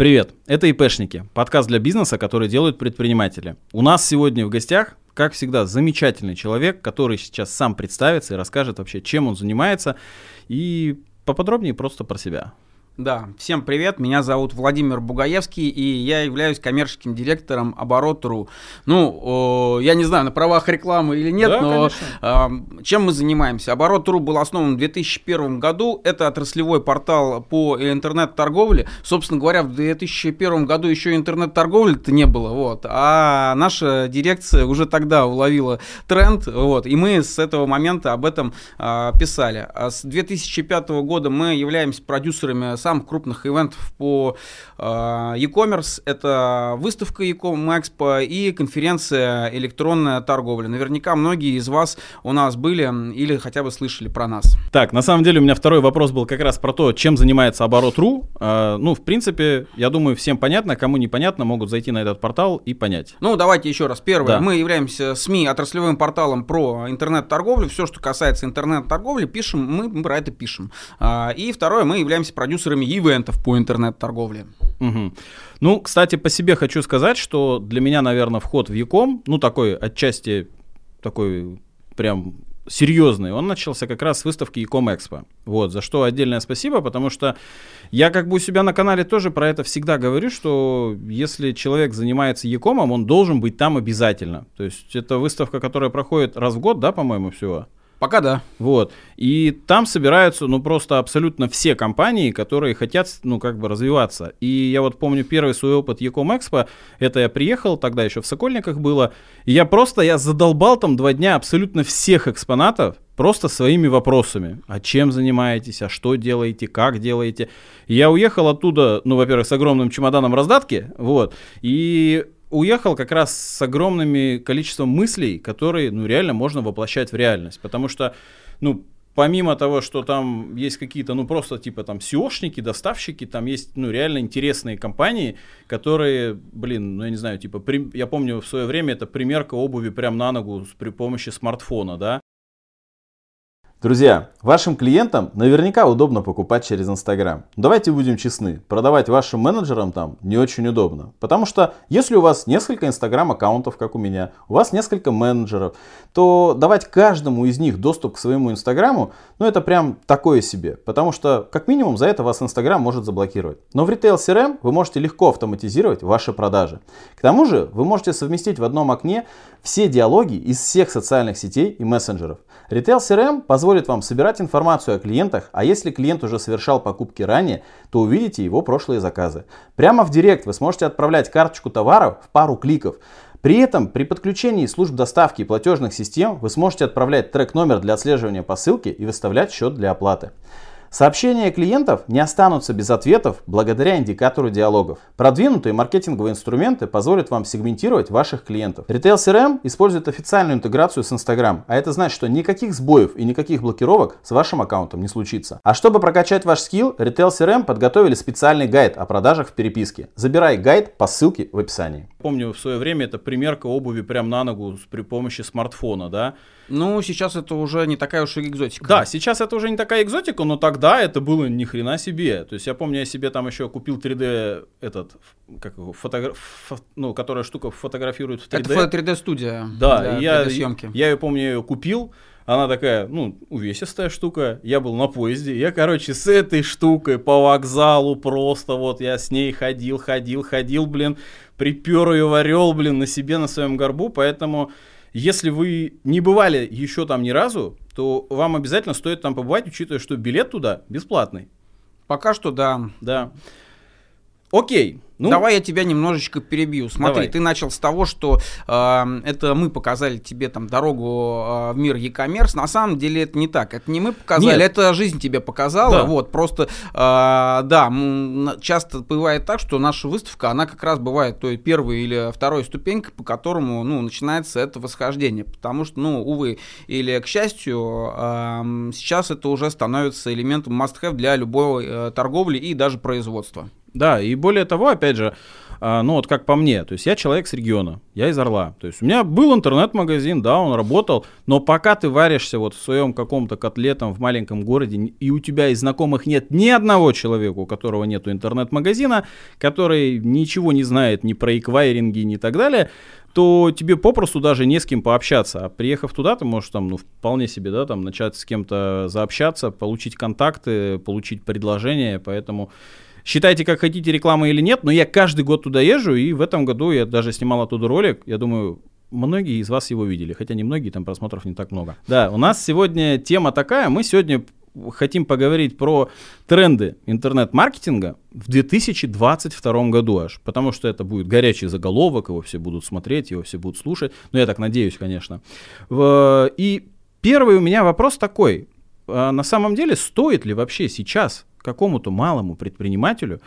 Привет, это ИПшники, подкаст для бизнеса, который делают предприниматели. У нас сегодня в гостях, как всегда, замечательный человек, который сейчас сам представится и расскажет вообще, чем он занимается, и поподробнее просто про себя. Да, всем привет, меня зовут Владимир Бугаевский, и я являюсь коммерческим директором Оборот.ру. Ну, о, я не знаю, на правах рекламы или нет, да, но э, чем мы занимаемся? Оборот.ру был основан в 2001 году, это отраслевой портал по интернет-торговле. Собственно говоря, в 2001 году еще интернет-торговли-то не было, вот, а наша дирекция уже тогда уловила тренд, вот, и мы с этого момента об этом э, писали. А с 2005 года мы являемся продюсерами самых крупных ивентов по э, e-commerce. Это выставка e-commerce Expo и конференция электронная торговля. Наверняка многие из вас у нас были или хотя бы слышали про нас. Так, на самом деле у меня второй вопрос был как раз про то, чем занимается оборот.ру. Э, ну, в принципе, я думаю, всем понятно, кому непонятно, могут зайти на этот портал и понять. Ну, давайте еще раз. Первое, да. мы являемся СМИ отраслевым порталом про интернет-торговлю. Все, что касается интернет-торговли, пишем, мы про это пишем. А, и второе, мы являемся продюсерами спонсорами ивентов по интернет-торговле. Угу. Ну, кстати, по себе хочу сказать, что для меня, наверное, вход в Яком, ну, такой отчасти такой прям серьезный, он начался как раз с выставки Ecom Expo. Вот, за что отдельное спасибо, потому что я как бы у себя на канале тоже про это всегда говорю, что если человек занимается Якомом, он должен быть там обязательно. То есть это выставка, которая проходит раз в год, да, по-моему, всего? Пока да. Вот. И там собираются, ну, просто абсолютно все компании, которые хотят, ну, как бы развиваться. И я вот помню первый свой опыт Ecom Expo, это я приехал, тогда еще в Сокольниках было, и я просто, я задолбал там два дня абсолютно всех экспонатов, просто своими вопросами. А чем занимаетесь, а что делаете, как делаете. И я уехал оттуда, ну, во-первых, с огромным чемоданом раздатки, вот, и уехал как раз с огромным количеством мыслей, которые, ну, реально можно воплощать в реальность. Потому что, ну, помимо того, что там есть какие-то, ну, просто типа там SEOшники, доставщики, там есть, ну, реально интересные компании, которые, блин, ну, я не знаю, типа, при, я помню в свое время это примерка обуви прям на ногу при помощи смартфона, да, Друзья, вашим клиентам наверняка удобно покупать через Инстаграм. Давайте будем честны, продавать вашим менеджерам там не очень удобно. Потому что если у вас несколько Инстаграм аккаунтов, как у меня, у вас несколько менеджеров, то давать каждому из них доступ к своему Инстаграму, ну это прям такое себе. Потому что как минимум за это вас Инстаграм может заблокировать. Но в Retail CRM вы можете легко автоматизировать ваши продажи. К тому же вы можете совместить в одном окне все диалоги из всех социальных сетей и мессенджеров. Retail CRM позволит позволит вам собирать информацию о клиентах, а если клиент уже совершал покупки ранее, то увидите его прошлые заказы. Прямо в Директ вы сможете отправлять карточку товаров в пару кликов. При этом при подключении служб доставки и платежных систем вы сможете отправлять трек-номер для отслеживания посылки и выставлять счет для оплаты. Сообщения клиентов не останутся без ответов благодаря индикатору диалогов. Продвинутые маркетинговые инструменты позволят вам сегментировать ваших клиентов. Retail CRM использует официальную интеграцию с Instagram, а это значит, что никаких сбоев и никаких блокировок с вашим аккаунтом не случится. А чтобы прокачать ваш скилл, Retail CRM подготовили специальный гайд о продажах в переписке. Забирай гайд по ссылке в описании. Помню в свое время это примерка обуви прям на ногу при помощи смартфона, да? Ну, сейчас это уже не такая уж и экзотика. Да, сейчас это уже не такая экзотика, но тогда это было ни хрена себе. То есть я помню, я себе там еще купил 3D этот, как его, фотограф, фо, ну, которая штука фотографирует в 3D. Это 3D студия. Да, я, съемки. я ее помню, я ее купил. Она такая, ну, увесистая штука. Я был на поезде. Я, короче, с этой штукой по вокзалу просто вот я с ней ходил, ходил, ходил, блин. Припер ее, варел, блин, на себе, на своем горбу. Поэтому если вы не бывали еще там ни разу, то вам обязательно стоит там побывать, учитывая, что билет туда бесплатный. Пока что да. Да. Окей. Ну, Давай я тебя немножечко перебью. Смотри, давай. ты начал с того, что э, это мы показали тебе там дорогу э, в мир e-commerce. На самом деле это не так. Это не мы показали, Нет. это жизнь тебе показала. Да. Вот, просто, э, да, часто бывает так, что наша выставка, она как раз бывает той первой или второй ступенькой, по которому, ну, начинается это восхождение. Потому что, ну, увы, или к счастью, э, сейчас это уже становится элементом must-have для любой э, торговли и даже производства. Да, и более того, опять же, А, ну вот как по мне, то есть я человек с региона, я из Орла. То есть у меня был интернет-магазин, да, он работал, но пока ты варишься вот в своем каком-то котлетом в маленьком городе, и у тебя из знакомых нет ни одного человека, у которого нету интернет-магазина, который ничего не знает ни про эквайринги, ни так далее, то тебе попросту даже не с кем пообщаться. А приехав туда, ты можешь там, ну, вполне себе, да, там, начать с кем-то заобщаться, получить контакты, получить предложения, поэтому считайте, как хотите, рекламы или нет, но я каждый год туда езжу, и в этом году я даже снимал оттуда ролик, я думаю, многие из вас его видели, хотя не многие, там просмотров не так много. Да, у нас сегодня тема такая, мы сегодня хотим поговорить про тренды интернет-маркетинга в 2022 году аж, потому что это будет горячий заголовок, его все будут смотреть, его все будут слушать, ну я так надеюсь, конечно. И первый у меня вопрос такой, а на самом деле стоит ли вообще сейчас какому-то малому предпринимателю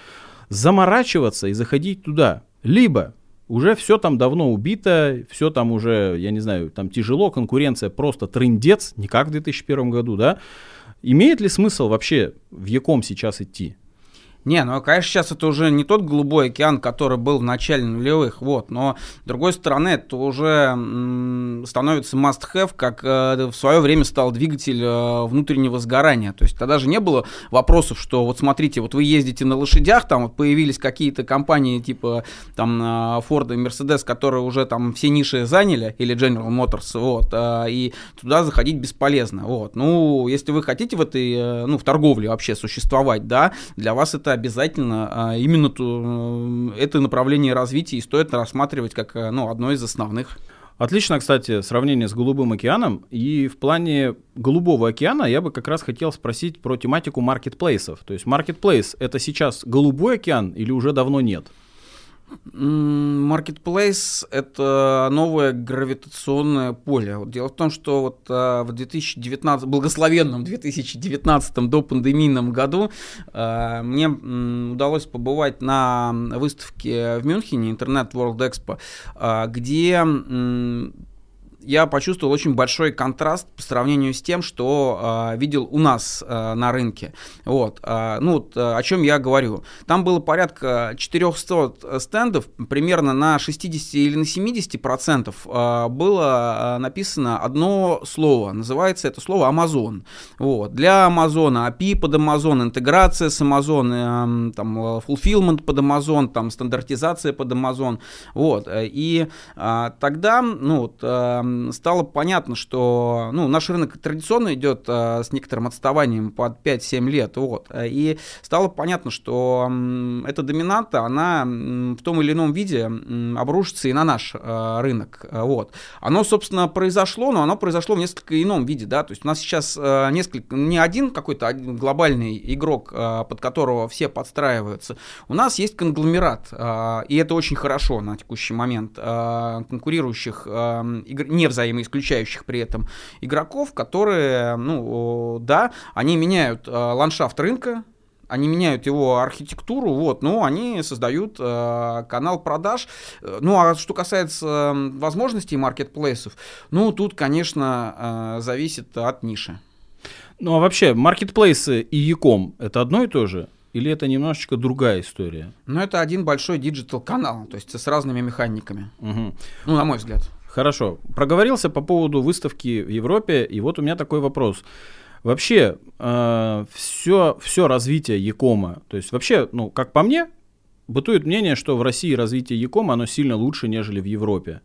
заморачиваться и заходить туда? Либо уже все там давно убито, все там уже, я не знаю, там тяжело, конкуренция просто трындец, не как в 2001 году, да, Имеет ли смысл вообще в Яком сейчас идти? Не, ну, конечно, сейчас это уже не тот голубой океан, который был в начале нулевых, вот, но, с другой стороны, это уже м, становится must-have, как э, в свое время стал двигатель э, внутреннего сгорания, то есть тогда же не было вопросов, что вот смотрите, вот вы ездите на лошадях, там вот появились какие-то компании типа там э, Ford и Mercedes, которые уже там все ниши заняли, или General Motors, вот, э, и туда заходить бесполезно, вот, ну, если вы хотите в этой, э, ну, в торговле вообще существовать, да, для вас это обязательно а, именно ту, это направление развития и стоит рассматривать как ну, одно из основных. Отлично, кстати, сравнение с Голубым океаном. И в плане Голубого океана я бы как раз хотел спросить про тематику маркетплейсов. То есть маркетплейс это сейчас Голубой океан или уже давно нет? Marketplace — это новое гравитационное поле. Вот дело в том, что вот а, в 2019, благословенном 2019 до пандемийном году а, мне удалось побывать на выставке в Мюнхене, Интернет World Expo, а, где я почувствовал очень большой контраст по сравнению с тем, что э, видел у нас э, на рынке. Вот, э, ну, вот, э, о чем я говорю. Там было порядка 400 стендов, примерно на 60 или на 70 процентов э, было написано одно слово. Называется это слово Amazon. Вот, для Amazon API под Amazon, интеграция с Amazon, э, там, fulfillment под Amazon, там, стандартизация под Amazon. Вот, и э, тогда, ну, вот, э, стало понятно, что ну, наш рынок традиционно идет а, с некоторым отставанием под 5-7 лет. Вот, и стало понятно, что эта доминанта, она в том или ином виде обрушится и на наш а, рынок. Вот. Оно, собственно, произошло, но оно произошло в несколько ином виде. Да? То есть у нас сейчас а, несколько, не один какой-то один глобальный игрок, а, под которого все подстраиваются. У нас есть конгломерат, а, и это очень хорошо на текущий момент, а, конкурирующих а, игр, не взаимоисключающих при этом игроков, которые, ну, да, они меняют э, ландшафт рынка, они меняют его архитектуру, вот, но они создают э, канал продаж. Ну, а что касается э, возможностей маркетплейсов, ну, тут, конечно, э, зависит от ниши. Ну, а вообще, маркетплейсы и e-com это одно и то же? Или это немножечко другая история? Ну, это один большой digital-канал, то есть с разными механиками. Угу. Ну, на мой взгляд. Хорошо. Проговорился по поводу выставки в Европе, и вот у меня такой вопрос. Вообще, э, все, все развитие e-com а, то есть вообще, ну, как по мне, бытует мнение, что в России развитие Якома, оно сильно лучше, нежели в Европе.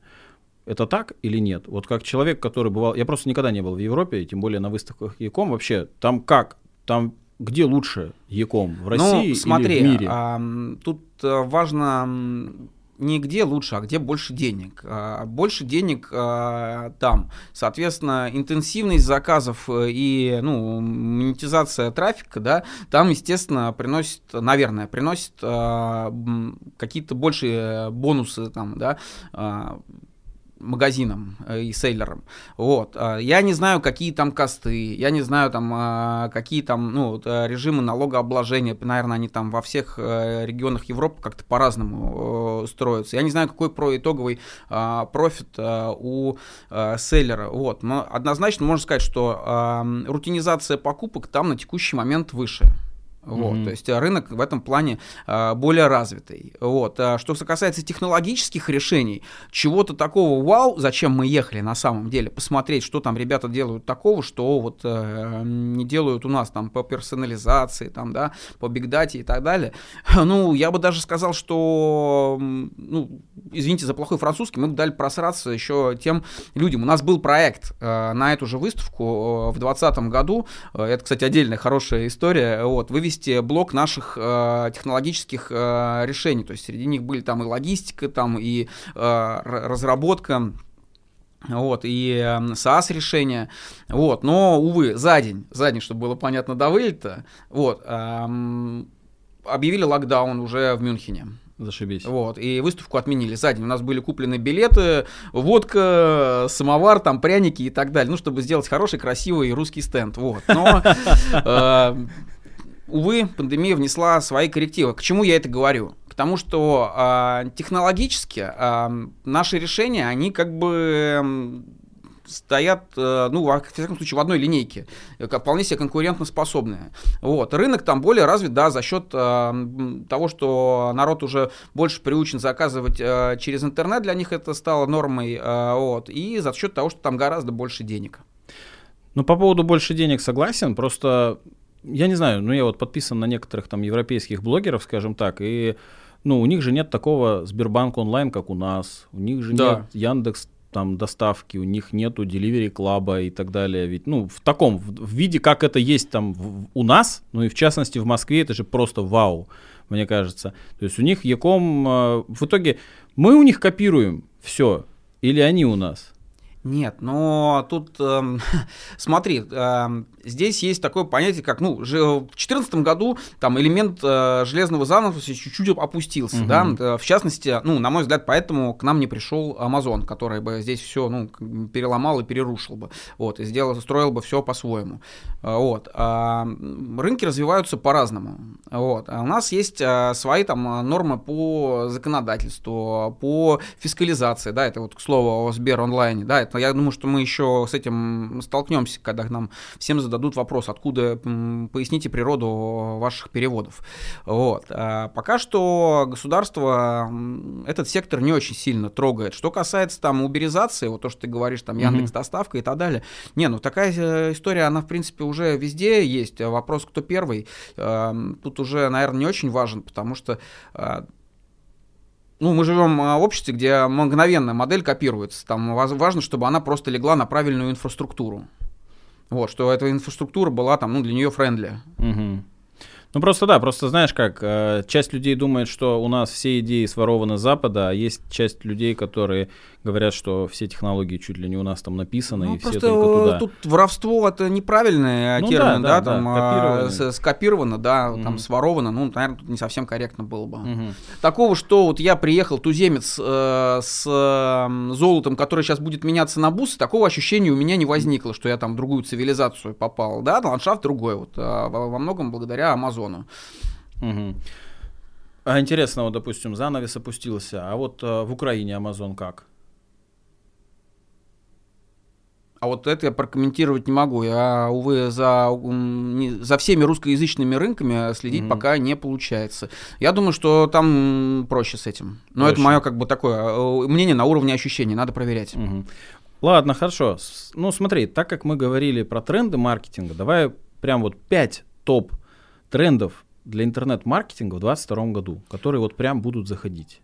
Это так или нет? Вот как человек, который бывал... Я просто никогда не был в Европе, тем более на выставках Яком. Вообще, там как? Там где лучше Яком? В ну, России ну, смотри, или в мире? А, тут э, важно не где лучше, а где больше денег. А, больше денег а, там. Соответственно, интенсивность заказов э, и ну, монетизация трафика, да, там, естественно, приносит, наверное, приносит а, какие-то большие бонусы там, да, магазинам э, и сейлерам. Вот. А, я не знаю, какие там косты, я не знаю, там, а, какие там ну, э, режимы налогообложения. Наверное, они там во всех э, регионах Европы как-то по-разному строятся. Я не знаю, какой про итоговый а, профит у сейлера. Вот. Но однозначно можно сказать, что рутинизация покупок там на текущий момент выше. Вот, mm-hmm. То есть рынок в этом плане э, более развитый. Вот. А что касается технологических решений, чего-то такого вау, зачем мы ехали на самом деле, посмотреть, что там ребята делают такого, что вот э, не делают у нас там по персонализации, там, да, по бигдате и так далее. Ну, я бы даже сказал, что, ну, извините за плохой французский, мы бы дали просраться еще тем людям. У нас был проект э, на эту же выставку э, в 2020 году, это, кстати, отдельная хорошая история, вот, вывести блок наших э, технологических э, решений, то есть среди них были там и логистика, там и э, разработка, вот, и э, SaaS решения, вот, но, увы, за день, за день, чтобы было понятно до вылета, вот, эм, объявили локдаун уже в Мюнхене. Зашибись. Вот, и выставку отменили за день. У нас были куплены билеты, водка, самовар, там, пряники и так далее, ну, чтобы сделать хороший, красивый русский стенд, вот. Но, э, увы, пандемия внесла свои коррективы. К чему я это говорю? Потому что э, технологически э, наши решения, они как бы стоят, э, ну, во всяком случае, в одной линейке, как вполне себе конкурентоспособные. Вот. Рынок там более развит, да, за счет э, того, что народ уже больше приучен заказывать э, через интернет, для них это стало нормой, э, вот, и за счет того, что там гораздо больше денег. Ну, по поводу больше денег согласен, просто я не знаю, ну, я вот подписан на некоторых там европейских блогеров, скажем так, и ну, у них же нет такого Сбербанк онлайн, как у нас. У них же да. нет Яндекс там доставки, у них нету Delivery Club и так далее. Ведь, ну, в таком, в, в виде, как это есть там в, у нас, ну и в частности в Москве, это же просто вау, мне кажется. То есть у них Яком, э, в итоге мы у них копируем все, или они у нас? Нет, но тут, эм, смотри, эм, здесь есть такое понятие, как, ну, же, в 2014 году там элемент э, железного занавеса чуть-чуть опустился, угу. да, э, в частности, ну, на мой взгляд, поэтому к нам не пришел Amazon, который бы здесь все, ну, переломал и перерушил бы, вот, и сделал, строил бы все по-своему, э, вот. А рынки развиваются по-разному, вот. А у нас есть э, свои там нормы по законодательству, по фискализации, да, это вот, к слову, о Сбер онлайне, да, это я думаю, что мы еще с этим столкнемся, когда нам всем зададут вопрос, откуда, поясните природу ваших переводов. Вот. А пока что государство этот сектор не очень сильно трогает. Что касается там уберизации, вот то, что ты говоришь, там Яндекс доставка и так далее. Не, ну такая э, история, она в принципе уже везде есть. Вопрос, кто первый, тут уже, наверное, не очень важен, потому что а, ну, мы живем а, в обществе, где мгновенная модель копируется. Там важно, чтобы она просто легла на правильную инфраструктуру. Вот, что эта инфраструктура была там, ну, для нее френдли. Угу. Ну просто да, просто знаешь как, э, часть людей думает, что у нас все идеи сворованы с Запада, а есть часть людей, которые говорят, что все технологии чуть ли не у нас там написаны, ну, и все только туда. Тут воровство это неправильный ну, термин, да, да, да, там да, скопировано, да, угу. там своровано, ну, наверное, тут не совсем корректно было бы. Угу. Такого, что вот я приехал, туземец э, с э, золотом, который сейчас будет меняться на бусы, такого ощущения у меня не возникло, что я там в другую цивилизацию попал, да, ландшафт другой, вот, э, во многом благодаря Амазону. Угу. А интересно, вот, допустим, занавес опустился, а вот э, в Украине Амазон как? А вот это я прокомментировать не могу. Я, увы, за, за всеми русскоязычными рынками следить mm-hmm. пока не получается. Я думаю, что там проще с этим. Но проще. это мое как бы такое э, мнение на уровне ощущений. Надо проверять. Mm-hmm. Ладно, хорошо. Ну, смотри, так как мы говорили про тренды маркетинга, давай прям вот 5 топ трендов для интернет-маркетинга в 2022 году, которые вот прям будут заходить.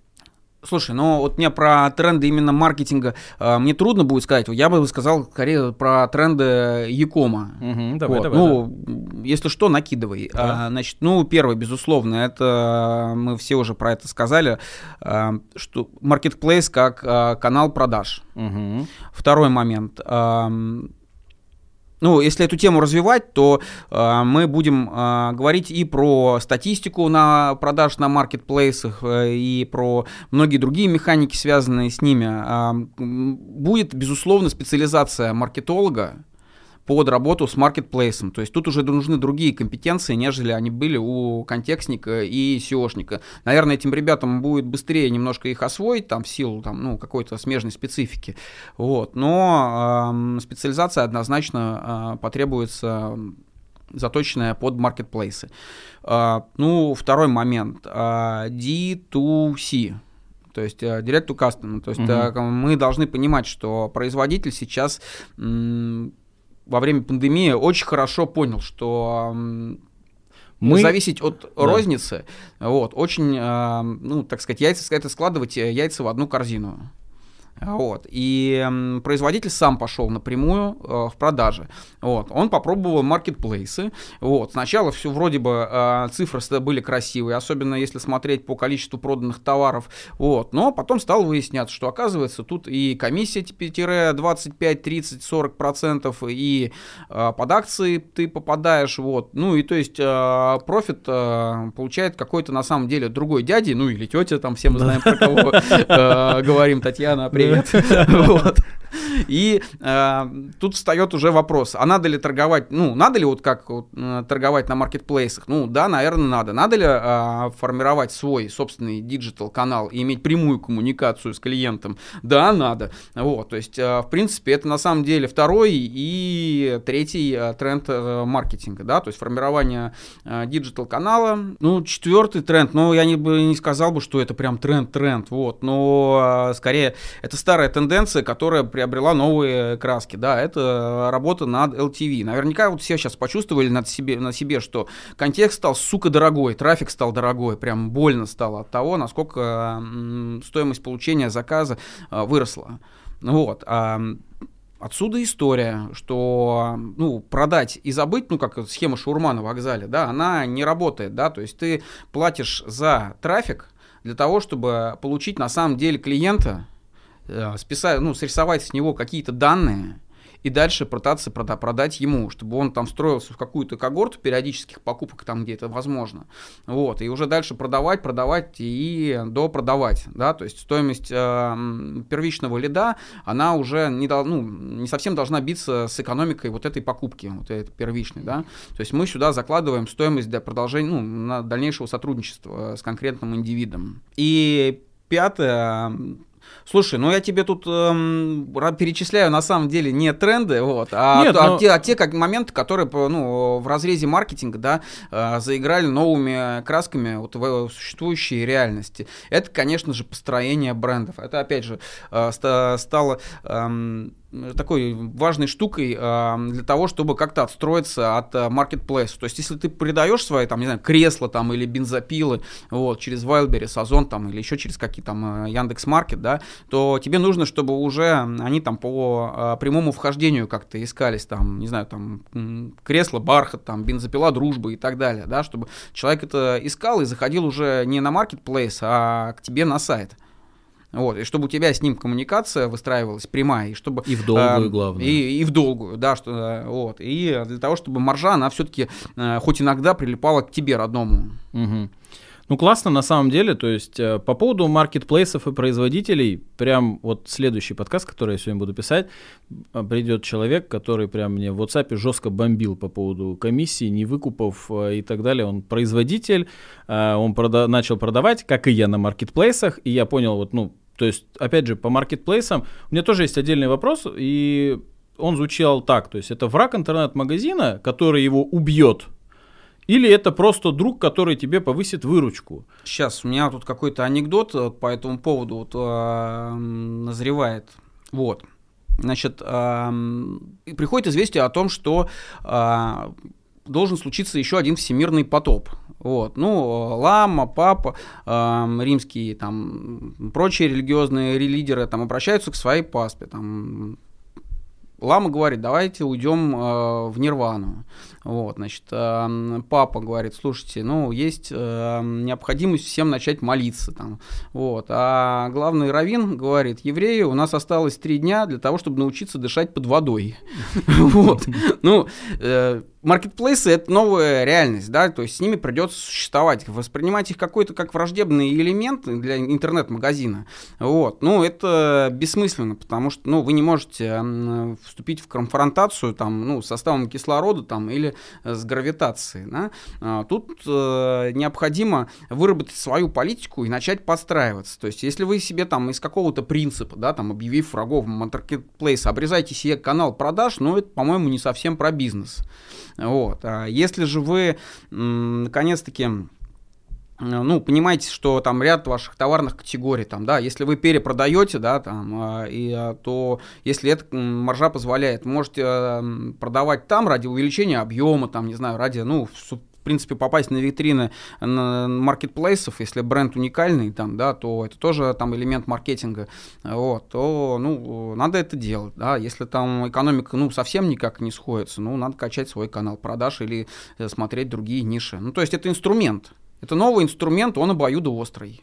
Слушай, ну вот мне про тренды именно маркетинга э, мне трудно будет сказать. Я бы сказал скорее про тренды Якома. Угу, давай, вот. давай, ну, да. если что, накидывай. Да. А, значит, ну, первый, безусловно, это мы все уже про это сказали, а, что Marketplace как а, канал продаж. Угу. Второй момент. А, ну, если эту тему развивать, то э, мы будем э, говорить и про статистику на продаж на маркетплейсах, э, и про многие другие механики, связанные с ними. Э, будет, безусловно, специализация маркетолога, под работу с маркетплейсом. То есть тут уже нужны другие компетенции, нежели они были у контекстника и SEOшника. Наверное, этим ребятам будет быстрее немножко их освоить, там, в силу там, ну, какой-то смежной специфики. Вот. Но э, специализация однозначно э, потребуется заточенная под маркетплейсы. А, ну, второй момент. А, D2C. То есть uh, direct to customer. То есть uh-huh. мы должны понимать, что производитель сейчас во время пандемии очень хорошо понял, что мы зависеть от да. розницы, вот, очень, ну, так сказать, яйца, это складывать э, яйца в одну корзину. Вот. И производитель сам пошел напрямую э, в продаже. Вот. Он попробовал маркетплейсы. Вот. Сначала все вроде бы э, цифры были красивые, особенно если смотреть по количеству проданных товаров. Вот. Но потом стал выясняться, что оказывается тут и комиссия 25, 30, 40 процентов, и э, под акции ты попадаешь. Вот. Ну и то есть э, профит э, получает какой-то на самом деле другой дяди, ну или тетя, там все мы знаем, про кого э, говорим, Татьяна, привет. Вот. И э, тут встает уже вопрос, а надо ли торговать, ну, надо ли вот как вот, э, торговать на маркетплейсах? Ну, да, наверное, надо. Надо ли э, формировать свой собственный digital канал и иметь прямую коммуникацию с клиентом? Да, надо. Вот, то есть, э, в принципе, это на самом деле второй и третий э, тренд э, маркетинга, да, то есть формирование э, digital канала. Ну, четвертый тренд, ну, я не, не сказал бы, что это прям тренд-тренд, вот, но э, скорее это старая тенденция, которая приобрела новые краски. Да, это работа над LTV. Наверняка вот все сейчас почувствовали над себе, на себе, что контекст стал, сука, дорогой, трафик стал дорогой, прям больно стало от того, насколько стоимость получения заказа а, выросла. Вот. А, Отсюда история, что ну, продать и забыть, ну как схема шаурма на вокзале, да, она не работает, да, то есть ты платишь за трафик для того, чтобы получить на самом деле клиента, списать, ну, срисовать с него какие-то данные и дальше пытаться прода- продать ему, чтобы он там встроился в какую-то когорту периодических покупок, там, где это возможно. Вот, и уже дальше продавать, продавать и допродавать, да, то есть стоимость э, первичного лида, она уже не, дол- ну, не совсем должна биться с экономикой вот этой покупки, вот этой первичной, да. То есть мы сюда закладываем стоимость для продолжения, ну, на дальнейшего сотрудничества с конкретным индивидом. И пятое, Слушай, ну я тебе тут эм, перечисляю на самом деле не тренды, вот, а, Нет, а, но... те, а те как моменты, которые ну, в разрезе маркетинга да, э, заиграли новыми красками вот, в существующей реальности. Это, конечно же, построение брендов. Это, опять же, э, стало... Э, такой важной штукой э, для того, чтобы как-то отстроиться от marketplace. То есть, если ты придаешь свои, там, не знаю, кресла там или бензопилы, вот, через Wildberries, Озон там или еще через какие там Яндекс Маркет, да, то тебе нужно, чтобы уже они там по э, прямому вхождению как-то искались, там, не знаю, там, кресло, бархат, там, бензопила, дружба и так далее, да, чтобы человек это искал и заходил уже не на marketplace, а к тебе на сайт. Вот, и чтобы у тебя с ним коммуникация выстраивалась прямая, и чтобы... И в долгую, э, главное. И, и в долгую, да, что, э, вот. И для того, чтобы маржа, она все-таки э, хоть иногда прилипала к тебе родному. Угу. Ну, классно на самом деле. То есть э, по поводу маркетплейсов и производителей, прям вот следующий подкаст, который я сегодня буду писать, э, придет человек, который прям мне в WhatsApp жестко бомбил по поводу комиссии, невыкупов э, и так далее. Он производитель, он прода- начал продавать, как и я, на маркетплейсах, и я понял, вот, ну, то есть, опять же, по маркетплейсам у меня тоже есть отдельный вопрос, и он звучал так, то есть это враг интернет-магазина, который его убьет, или это просто друг, который тебе повысит выручку? Сейчас, у меня тут какой-то анекдот э, по этому поводу вот, э, назревает. Вот. Значит, э, приходит известие о том, что э, должен случиться еще один всемирный потоп. Вот. Ну, Лама, Папа, э, римские, там, прочие религиозные лидеры там, обращаются к своей паспе. Там, Лама говорит, давайте уйдем э, в Нирвану. Вот, значит, э, папа говорит, слушайте, ну, есть э, необходимость всем начать молиться там. Вот, а главный раввин говорит, евреи, у нас осталось три дня для того, чтобы научиться дышать под водой. Вот, ну, э, маркетплейсы это новая реальность, да, то есть с ними придется существовать, воспринимать их какой-то как враждебный элемент для интернет-магазина, вот, ну, это бессмысленно, потому что, ну, вы не можете вступить в конфронтацию, там, ну, с составом кислорода, там, или с гравитацией, да, а, тут э, необходимо выработать свою политику и начать подстраиваться, то есть, если вы себе там из какого-то принципа, да, там, объявив врагов маркетплейса, обрезаете себе канал продаж, ну, это, по-моему, не совсем про бизнес, Вот. А если же вы, наконец-таки, ну, понимаете, что там ряд ваших товарных категорий, там, да, если вы перепродаете, да, там, а, и, а, то если это маржа позволяет, можете продавать там ради увеличения объема, там, не знаю, ради, ну, принципе, попасть на витрины маркетплейсов, если бренд уникальный, там, да, то это тоже там элемент маркетинга, вот, то, ну, надо это делать, да, если там экономика, ну, совсем никак не сходится, ну, надо качать свой канал продаж или э, смотреть другие ниши. Ну, то есть это инструмент, это новый инструмент, он обоюдоострый.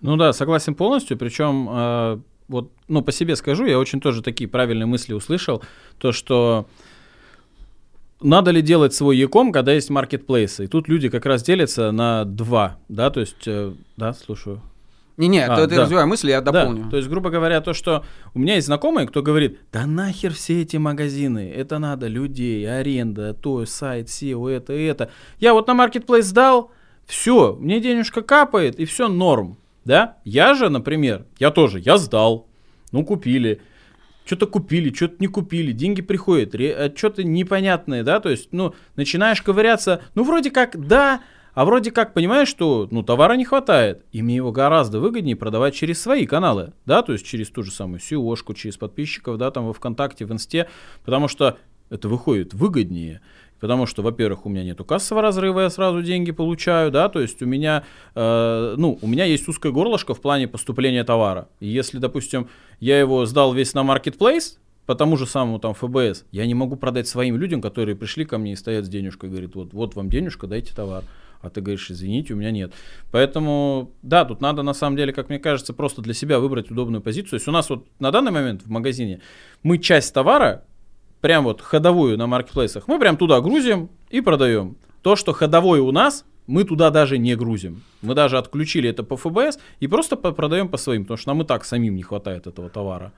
Ну да, согласен полностью, причем э, вот, ну, по себе скажу, я очень тоже такие правильные мысли услышал, то, что надо ли делать свой Яком, когда есть маркетплейсы? И тут люди как раз делятся на два, да, то есть, э, да, слушаю. Не-не, а, ты, да. развивай мысли, я дополню. Да, то есть, грубо говоря, то, что у меня есть знакомые, кто говорит, да нахер все эти магазины, это надо людей, аренда, то, сайт, SEO, это, это. Я вот на маркетплейс сдал, все, мне денежка капает, и все норм, да? Я же, например, я тоже, я сдал, ну, купили, что-то купили, что-то не купили, деньги приходят, ре- что-то непонятное, да, то есть, ну, начинаешь ковыряться, ну, вроде как, да, а вроде как понимаешь, что, ну, товара не хватает, и мне его гораздо выгоднее продавать через свои каналы, да, то есть через ту же самую seo через подписчиков, да, там во ВКонтакте, в Инсте, потому что это выходит выгоднее, Потому что, во-первых, у меня нету кассового разрыва, я сразу деньги получаю, да, то есть у меня, э, ну, у меня есть узкое горлышко в плане поступления товара. Если, допустим, я его сдал весь на marketplace, по тому же самому там ФБС, я не могу продать своим людям, которые пришли ко мне и стоят с денежкой, говорят, вот, вот вам денежка, дайте товар. А ты говоришь, извините, у меня нет. Поэтому, да, тут надо на самом деле, как мне кажется, просто для себя выбрать удобную позицию. То есть у нас вот на данный момент в магазине мы часть товара прям вот ходовую на маркетплейсах, мы прям туда грузим и продаем. То, что ходовое у нас, мы туда даже не грузим. Мы даже отключили это по ФБС и просто продаем по своим, потому что нам и так самим не хватает этого товара.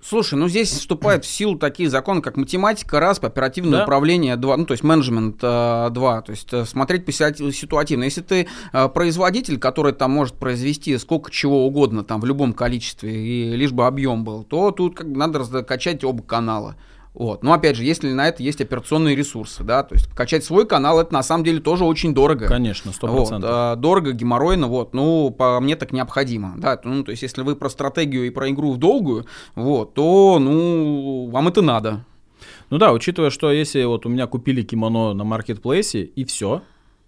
Слушай, ну здесь вступают в силу такие законы, как математика, раз, оперативное да? управление, два, ну то есть менеджмент, э, два, то есть э, смотреть по ситуативно. Если ты э, производитель, который там может произвести сколько чего угодно, там в любом количестве, и лишь бы объем был, то тут как надо качать оба канала. Вот. Но опять же, если на это есть операционные ресурсы, да, то есть качать свой канал, это на самом деле тоже очень дорого. Конечно, 100%. Вот, а, дорого, геморройно, вот, ну, по мне так необходимо, да, ну, то есть если вы про стратегию и про игру в долгую, вот, то, ну, вам это надо. Ну да, учитывая, что если вот у меня купили кимоно на маркетплейсе и все,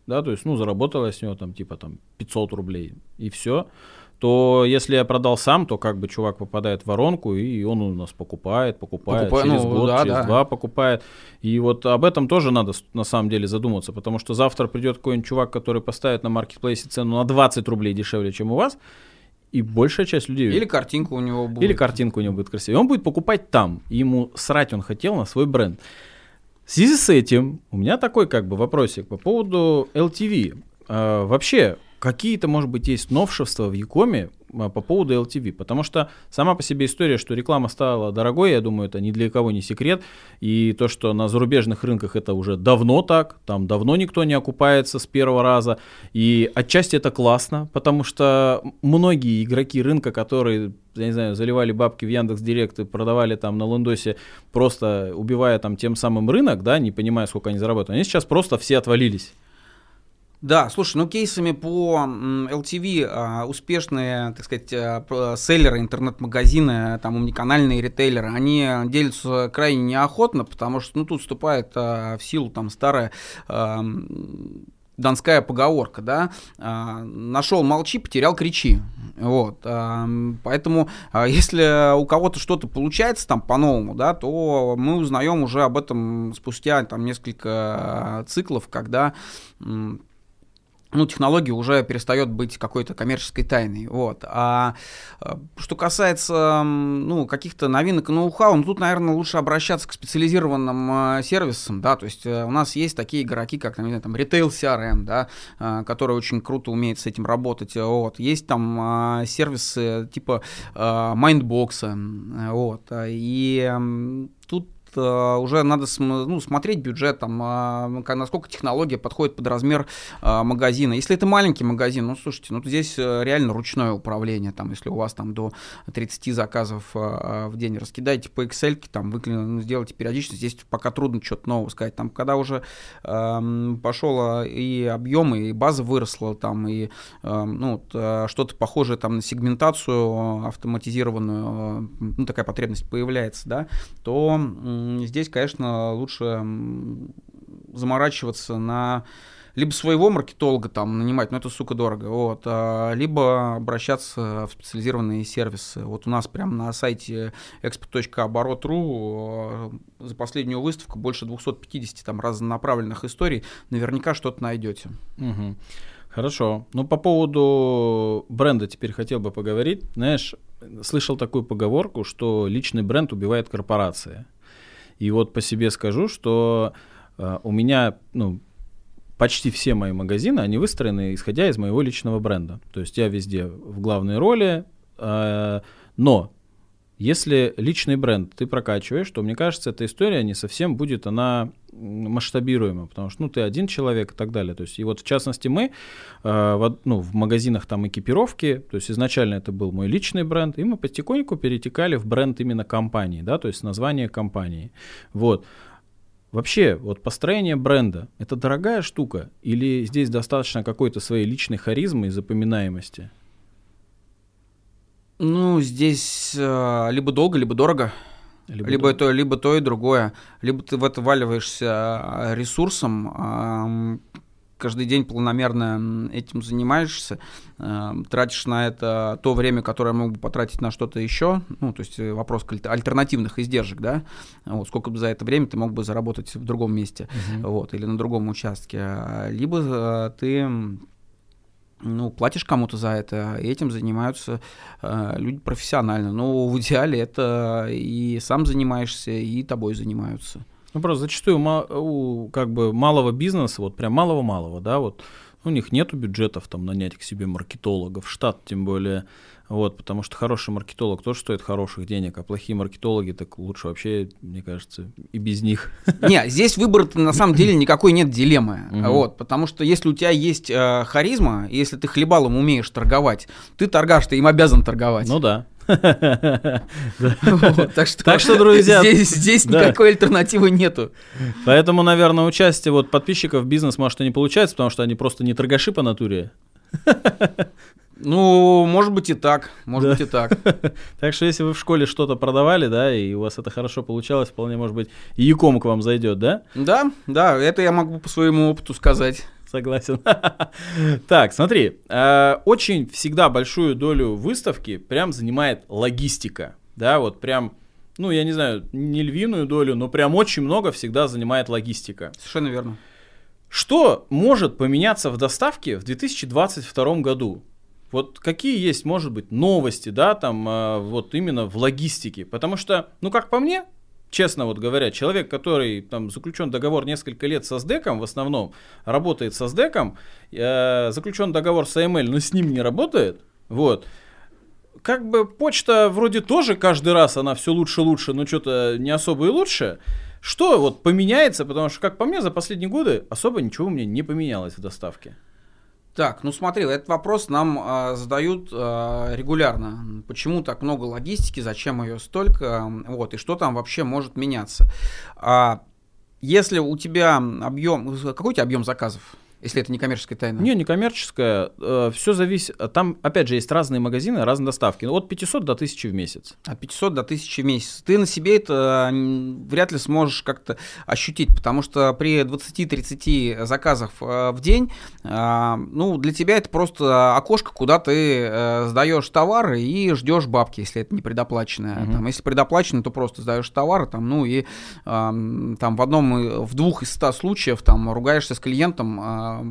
да, то есть, ну, заработала с него там типа там 500 рублей и все, то если я продал сам, то как бы чувак попадает в воронку, и он у нас покупает, покупает, Покупай, через ну, год, да, через да. два покупает. И вот об этом тоже надо на самом деле задуматься, потому что завтра придет какой-нибудь чувак, который поставит на маркетплейсе цену на 20 рублей дешевле, чем у вас, и большая часть людей... Или картинка у него будет. Или картинка у него будет красивее. Он будет покупать там, и ему срать он хотел на свой бренд. В связи с этим у меня такой как бы вопросик по поводу LTV. А, вообще, какие-то, может быть, есть новшества в Якоме а, по поводу LTV, потому что сама по себе история, что реклама стала дорогой, я думаю, это ни для кого не секрет, и то, что на зарубежных рынках это уже давно так, там давно никто не окупается с первого раза, и отчасти это классно, потому что многие игроки рынка, которые я не знаю, заливали бабки в Яндекс Директ и продавали там на Лендосе, просто убивая там тем самым рынок, да, не понимая, сколько они заработают, они сейчас просто все отвалились. Да, слушай, ну кейсами по LTV а, успешные, так сказать, а, селлеры, интернет-магазины, там умниканальные ритейлеры, они делятся крайне неохотно, потому что ну, тут вступает а, в силу там старая донская поговорка, да, нашел молчи, потерял кричи, вот, поэтому если у кого-то что-то получается там по-новому, да, то мы узнаем уже об этом спустя там несколько циклов, когда ну, технология уже перестает быть какой-то коммерческой тайной. Вот. А э, что касается ну, каких-то новинок и ноу-хау, ну, тут, наверное, лучше обращаться к специализированным э, сервисам. Да? То есть э, у нас есть такие игроки, как, например, там, Retail CRM, да? э, который очень круто умеет с этим работать. Вот. Есть там сервисы типа Mindbox. Вот. И тут уже надо см, ну, смотреть бюджет, там, э, насколько технология подходит под размер э, магазина. Если это маленький магазин, ну, слушайте, ну, здесь э, реально ручное управление, там, если у вас там до 30 заказов э, в день раскидайте по Excel, там, вы ну, сделайте периодично, здесь пока трудно что-то нового сказать. Там, когда уже э, пошел и объем, и база выросла, там, и э, ну, э, что-то похожее там на сегментацию автоматизированную, э, ну, такая потребность появляется, да, то э, здесь, конечно, лучше заморачиваться на либо своего маркетолога там нанимать, но это, сука, дорого, вот, а, либо обращаться в специализированные сервисы. Вот у нас прямо на сайте expo.оборот.ру э, за последнюю выставку больше 250 там разнонаправленных историй, наверняка что-то найдете. Угу. Хорошо. Ну, по поводу бренда теперь хотел бы поговорить. Знаешь, слышал такую поговорку, что личный бренд убивает корпорации. И вот по себе скажу, что э, у меня, ну, почти все мои магазины, они выстроены исходя из моего личного бренда. То есть я везде в главной роли, э, но если личный бренд ты прокачиваешь, то мне кажется, эта история не совсем будет она масштабируема, потому что ну ты один человек и так далее. То есть и вот в частности мы э, в, ну, в магазинах там экипировки, то есть изначально это был мой личный бренд, и мы потихоньку перетекали в бренд именно компании, да, то есть название компании. Вот. Вообще, вот построение бренда – это дорогая штука или здесь достаточно какой-то своей личной харизмы и запоминаемости? Ну, здесь э, либо долго, либо дорого. Либо, либо, то, либо то и другое. Либо ты в это валиваешься а, ресурсом, каждый день планомерно этим занимаешься, э, тратишь на это то время, которое мог бы потратить на что-то еще, ну, то есть э, вопрос альтернативных издержек, да, вот, сколько бы за это время ты мог бы заработать в другом месте, uh-huh. вот, или на другом участке, либо э, ты ну, платишь кому-то за это, и этим занимаются э, люди профессионально. Но в идеале это и сам занимаешься, и тобой занимаются. Ну, просто зачастую у как бы малого бизнеса, вот прям малого-малого, да, вот у них нету бюджетов там нанять к себе маркетологов, штат тем более, вот, потому что хороший маркетолог тоже стоит хороших денег, а плохие маркетологи так лучше вообще, мне кажется, и без них. Не, здесь выбор на самом деле никакой нет дилеммы, вот, потому что если у тебя есть э, харизма, если ты хлебалом умеешь торговать, ты торгаш, ты им обязан торговать. Ну да. Так что, друзья, здесь никакой альтернативы нету. Поэтому, наверное, участие вот подписчиков в бизнес может и не получается, потому что они просто не торгаши по натуре. Ну, может быть и так, может быть и так. Так что если вы в школе что-то продавали, да, и у вас это хорошо получалось, вполне может быть и Яком к вам зайдет, да? Да, да, это я могу по своему опыту сказать. Согласен. так, смотри, э, очень всегда большую долю выставки прям занимает логистика, да, вот прям, ну, я не знаю, не львиную долю, но прям очень много всегда занимает логистика. Совершенно верно. Что может поменяться в доставке в 2022 году? Вот какие есть, может быть, новости, да, там, э, вот именно в логистике? Потому что, ну, как по мне, честно вот говоря, человек, который там заключен договор несколько лет со СДЭКом, в основном работает со СДЭКом, э, заключен договор с AML, но с ним не работает, вот, как бы почта вроде тоже каждый раз она все лучше лучше, но что-то не особо и лучше. Что вот поменяется, потому что, как по мне, за последние годы особо ничего у меня не поменялось в доставке. Так, ну смотри, этот вопрос нам э, задают э, регулярно. Почему так много логистики, зачем ее столько, вот, и что там вообще может меняться. А, если у тебя объем, какой у тебя объем заказов? Если это не коммерческая тайна. Не, не коммерческая. Э, все зависит. Там, опять же, есть разные магазины, разные доставки. От 500 до 1000 в месяц. От 500 до 1000 в месяц. Ты на себе это вряд ли сможешь как-то ощутить, потому что при 20-30 заказах э, в день, э, ну, для тебя это просто окошко, куда ты сдаешь товары и ждешь бабки, если это не предоплаченное. Угу. Там, если предоплачено, то просто сдаешь товары, там, ну, и там в одном, в двух из ста случаев там ругаешься с клиентом,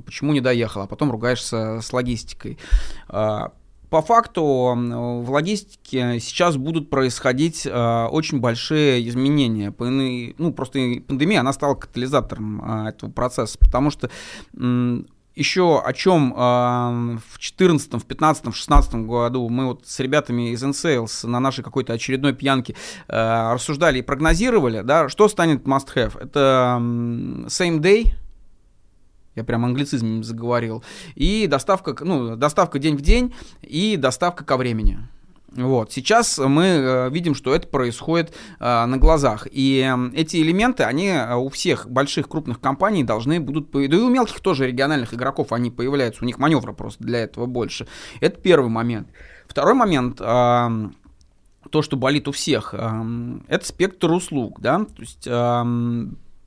почему не доехал, а потом ругаешься с логистикой. А, по факту в логистике сейчас будут происходить э, очень большие изменения. Ну, просто пандемия, она стала катализатором этого процесса, потому что еще о чем э, в 2014, в 2015, в 2016 году мы вот с ребятами из InSales на нашей какой-то очередной пьянке э, рассуждали и прогнозировали, да, что станет must-have. Это same day, я прям англицизм заговорил, и доставка, ну, доставка день в день и доставка ко времени. Вот. Сейчас мы э, видим, что это происходит э, на глазах. И э, эти элементы, они э, у всех больших крупных компаний должны будут... Да и у мелких тоже региональных игроков они появляются. У них маневра просто для этого больше. Это первый момент. Второй момент... Э, то, что болит у всех, э, это спектр услуг, да, то есть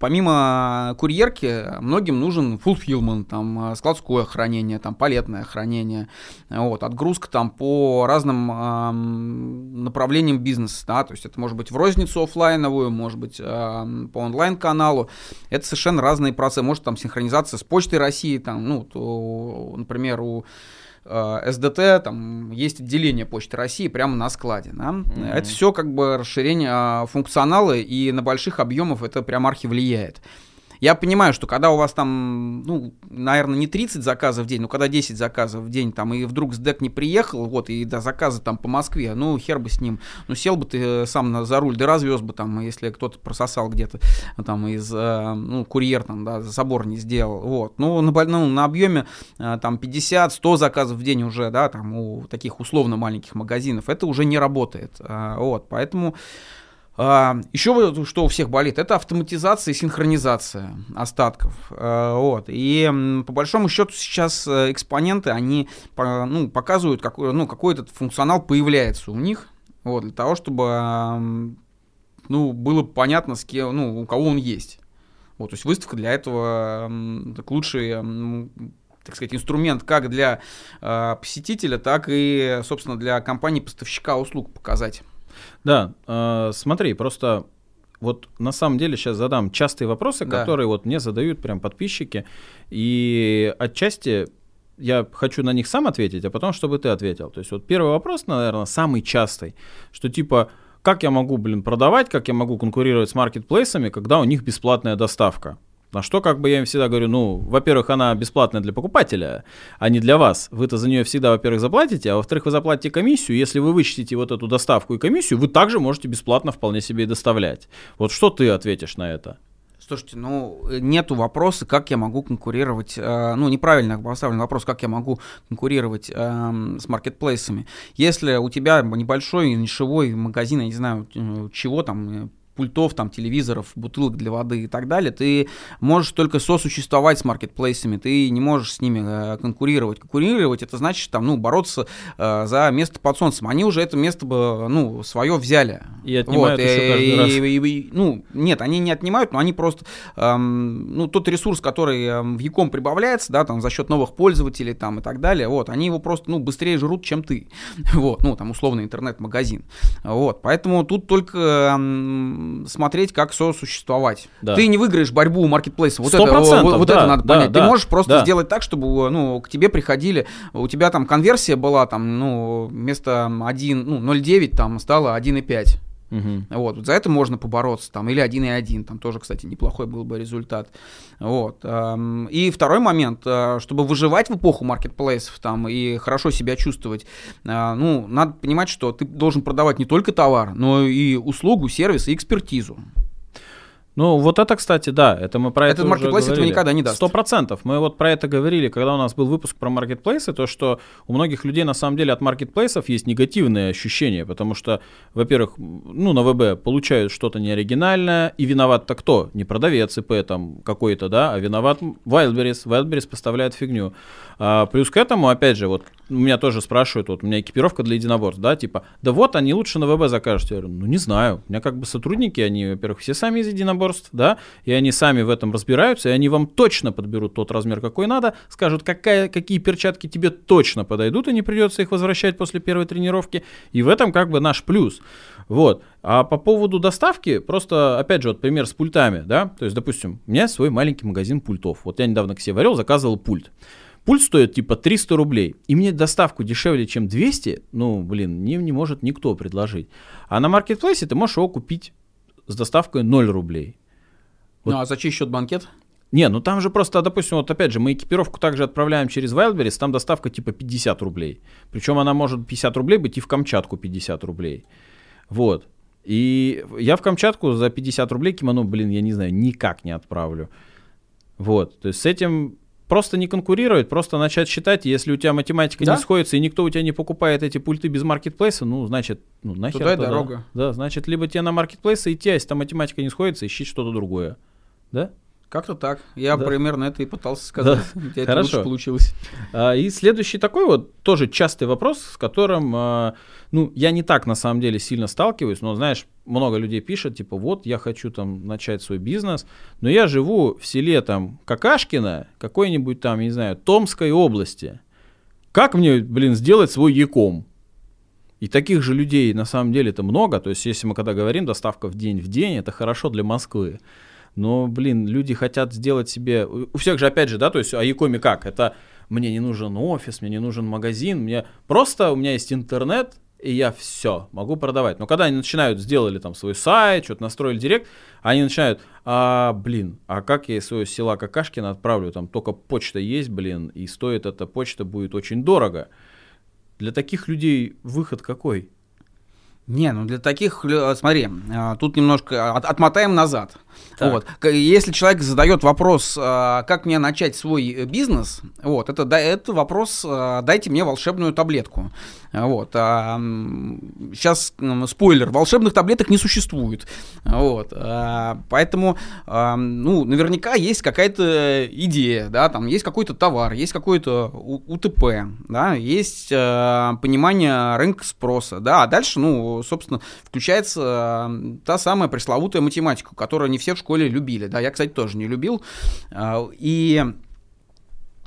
помимо курьерки, многим нужен fulfillment, там, э, складское хранение, там, палетное хранение, вот, отгрузка там по разным эм, направлениям бизнеса, да, то есть это может быть в розницу офлайновую, может быть эм, по онлайн-каналу, это совершенно разные процессы, может там синхронизация с Почтой России, там, ну, то, например, у Э, СДТ, там есть отделение Почты России прямо на складе. Да? Mm-hmm. Это все как бы расширение а, функционала, и на больших объемах это прям архи влияет. Я понимаю, что когда у вас там, ну, наверное, не 30 заказов в день, но когда 10 заказов в день, там, и вдруг СДЭК не приехал, вот, и до заказа там по Москве, ну, хер бы с ним. Ну, сел бы ты э, сам на, за руль, да развез бы там, если кто-то прососал где-то там из, э, ну, курьер там, да, собор не сделал, вот. Ну, на, ну, на объеме э, там 50-100 заказов в день уже, да, там, у таких условно маленьких магазинов, это уже не работает, вот, поэтому... А, еще что у всех болит, это автоматизация и синхронизация остатков. А, вот. И по большому счету сейчас э, экспоненты, они ну, показывают, какой, ну, какой этот функционал появляется у них, вот, для того, чтобы ну, было понятно, с кем, ну, у кого он есть. Вот, то есть выставка для этого так лучший так сказать, инструмент как для э, посетителя, так и, собственно, для компании-поставщика услуг показать. Да, э, смотри, просто вот на самом деле сейчас задам частые вопросы, да. которые вот мне задают прям подписчики, и отчасти я хочу на них сам ответить, а потом, чтобы ты ответил. То есть вот первый вопрос, наверное, самый частый, что типа, как я могу, блин, продавать, как я могу конкурировать с маркетплейсами, когда у них бесплатная доставка? На что, как бы я им всегда говорю, ну, во-первых, она бесплатная для покупателя, а не для вас. Вы-то за нее всегда, во-первых, заплатите, а во-вторых, вы заплатите комиссию. Если вы вычтите вот эту доставку и комиссию, вы также можете бесплатно вполне себе и доставлять. Вот что ты ответишь на это? Слушайте, ну, нету вопроса, как я могу конкурировать, э, ну, неправильно поставлен вопрос, как я могу конкурировать э, с маркетплейсами. Если у тебя небольшой нишевой магазин, я не знаю, э, чего там, пультов, там, телевизоров, бутылок для воды и так далее, ты можешь только сосуществовать с маркетплейсами, ты не можешь с ними э, конкурировать. Конкурировать это значит там, ну, бороться э, за место под солнцем. Они уже это место бы, ну, свое взяли. И отнимают вот, еще каждый и, раз. И, и, и, ну, нет, они не отнимают, но они просто, эм, ну, тот ресурс, который эм, в Яком прибавляется, да, там, за счет новых пользователей, там, и так далее, вот, они его просто, ну, быстрее жрут, чем ты. Вот, ну, там, условно, интернет-магазин. Вот, поэтому тут только эм, смотреть, как сосуществовать. Да. Ты не выиграешь борьбу у маркетплейса. Вот, это, вот, вот да, это надо да, понять. Да, Ты можешь просто да. сделать так, чтобы ну, к тебе приходили, у тебя там конверсия была, там, ну, вместо 1, ну, 0,9 там стало 1,5. Угу. Вот, за это можно побороться, там, или 1,1, там тоже, кстати, неплохой был бы результат. Вот. И второй момент, э, чтобы выживать в эпоху маркетплейсов там, и хорошо себя чувствовать, э, ну, надо понимать, что ты должен продавать не только товар, но и услугу, сервис и экспертизу. Ну, вот это, кстати, да, это мы про Этот это маркетплейс этого никогда не даст. Сто процентов. Мы вот про это говорили, когда у нас был выпуск про маркетплейсы, то, что у многих людей на самом деле от маркетплейсов есть негативные ощущения, потому что, во-первых, ну, на ВБ получают что-то неоригинальное, и виноват-то кто? Не продавец ИП там какой-то, да, а виноват Wildberries. Wildberries поставляет фигню. А, плюс к этому, опять же, вот меня тоже спрашивают, вот у меня экипировка для единоборств, да, типа, да вот, они лучше на ВБ закажут. Я говорю, ну не знаю, у меня как бы сотрудники, они, во-первых, все сами из единоборств, да, и они сами в этом разбираются, и они вам точно подберут тот размер, какой надо, скажут, какая, какие перчатки тебе точно подойдут, и не придется их возвращать после первой тренировки, и в этом как бы наш плюс. Вот. А по поводу доставки, просто, опять же, вот пример с пультами, да, то есть, допустим, у меня свой маленький магазин пультов. Вот я недавно к себе варил, заказывал пульт. Пульт стоит типа 300 рублей, и мне доставку дешевле, чем 200, ну, блин, не, не может никто предложить. А на маркетплейсе ты можешь его купить с доставкой 0 рублей. Вот. Ну, а за чей счет банкет? Не, ну там же просто, допустим, вот опять же, мы экипировку также отправляем через Wildberries, там доставка типа 50 рублей. Причем она может 50 рублей быть и в Камчатку 50 рублей. Вот. И я в Камчатку за 50 рублей кимоно, блин, я не знаю, никак не отправлю. Вот. То есть с этим просто не конкурировать, просто начать считать, если у тебя математика да? не сходится, и никто у тебя не покупает эти пульты без маркетплейса, ну, значит, ну, нахер туда. туда. дорога. Да, значит, либо тебе на маркетплейсы идти, а если там математика не сходится, ищи что-то другое. Да? Как-то так. Я да. примерно это и пытался сказать. Да. У тебя Хорошо. это получилось. А, и следующий такой вот тоже частый вопрос, с которым, а, ну, я не так на самом деле сильно сталкиваюсь, но, знаешь, много людей пишут, типа, вот, я хочу там начать свой бизнес, но я живу в селе там Какашкино, какой-нибудь там, не знаю, Томской области. Как мне, блин, сделать свой Яком? И таких же людей на самом деле это много. То есть, если мы когда говорим доставка в день в день, это хорошо для Москвы. Но, блин, люди хотят сделать себе... У всех же, опять же, да, то есть, а Якоми как? Это мне не нужен офис, мне не нужен магазин, мне просто у меня есть интернет, и я все могу продавать. Но когда они начинают, сделали там свой сайт, что-то настроили директ, они начинают, а, блин, а как я из своего села Какашкина отправлю, там только почта есть, блин, и стоит эта почта будет очень дорого. Для таких людей выход какой? Не, ну для таких, смотри, а, тут немножко отмотаем назад. Так. Вот. Если человек задает вопрос, а, как мне начать свой бизнес, вот, это, это вопрос, а, дайте мне волшебную таблетку. Вот. А, сейчас спойлер, волшебных таблеток не существует. Вот. А, поэтому, а, ну, наверняка есть какая-то идея, да, там есть какой-то товар, есть какой-то УТП, да, есть а, понимание рынка спроса, да, а дальше, ну, собственно, включается а, та самая пресловутая математика, которую не все в школе любили, да, я, кстати, тоже не любил, а, и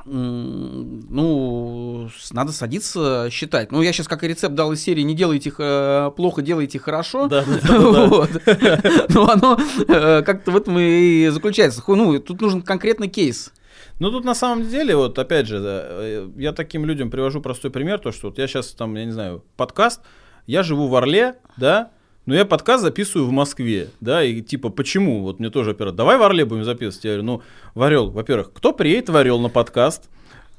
ну, надо садиться считать. Ну, я сейчас как и рецепт дал из серии «Не делайте э, плохо, делайте хорошо». Да, да, да. Ну, оно э, как-то в этом и заключается. Ну, тут нужен конкретный кейс. Ну, тут на самом деле, вот опять же, э, я таким людям привожу простой пример, то, что вот я сейчас там, я не знаю, подкаст, я живу в Орле, да, но я подкаст записываю в Москве, да, и типа, почему? Вот мне тоже оператор, давай в Орле будем записывать. Я говорю, ну, в Орел, во-первых, кто приедет в Орел на подкаст?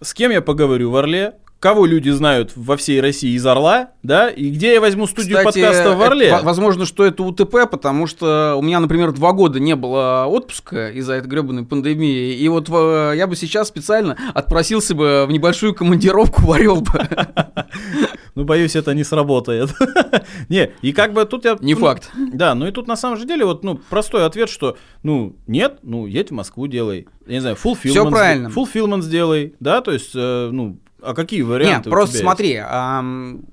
С кем я поговорю в Орле? кого люди знают во всей России из Орла, да, и где я возьму студию Кстати, подкаста в Орле? Это, возможно, что это УТП, потому что у меня, например, два года не было отпуска из-за этой гребаной пандемии, и вот я бы сейчас специально отпросился бы в небольшую командировку в Орел бы. Ну, боюсь, это не сработает. Не, и как бы тут я... Не факт. Да, ну и тут на самом же деле вот, ну, простой ответ, что, ну, нет, ну, едь в Москву, делай. Я не знаю, fulfillment. Все правильно. Fulfillment сделай, да, то есть, э, ну, а какие варианты? Нет, просто смотри, эм,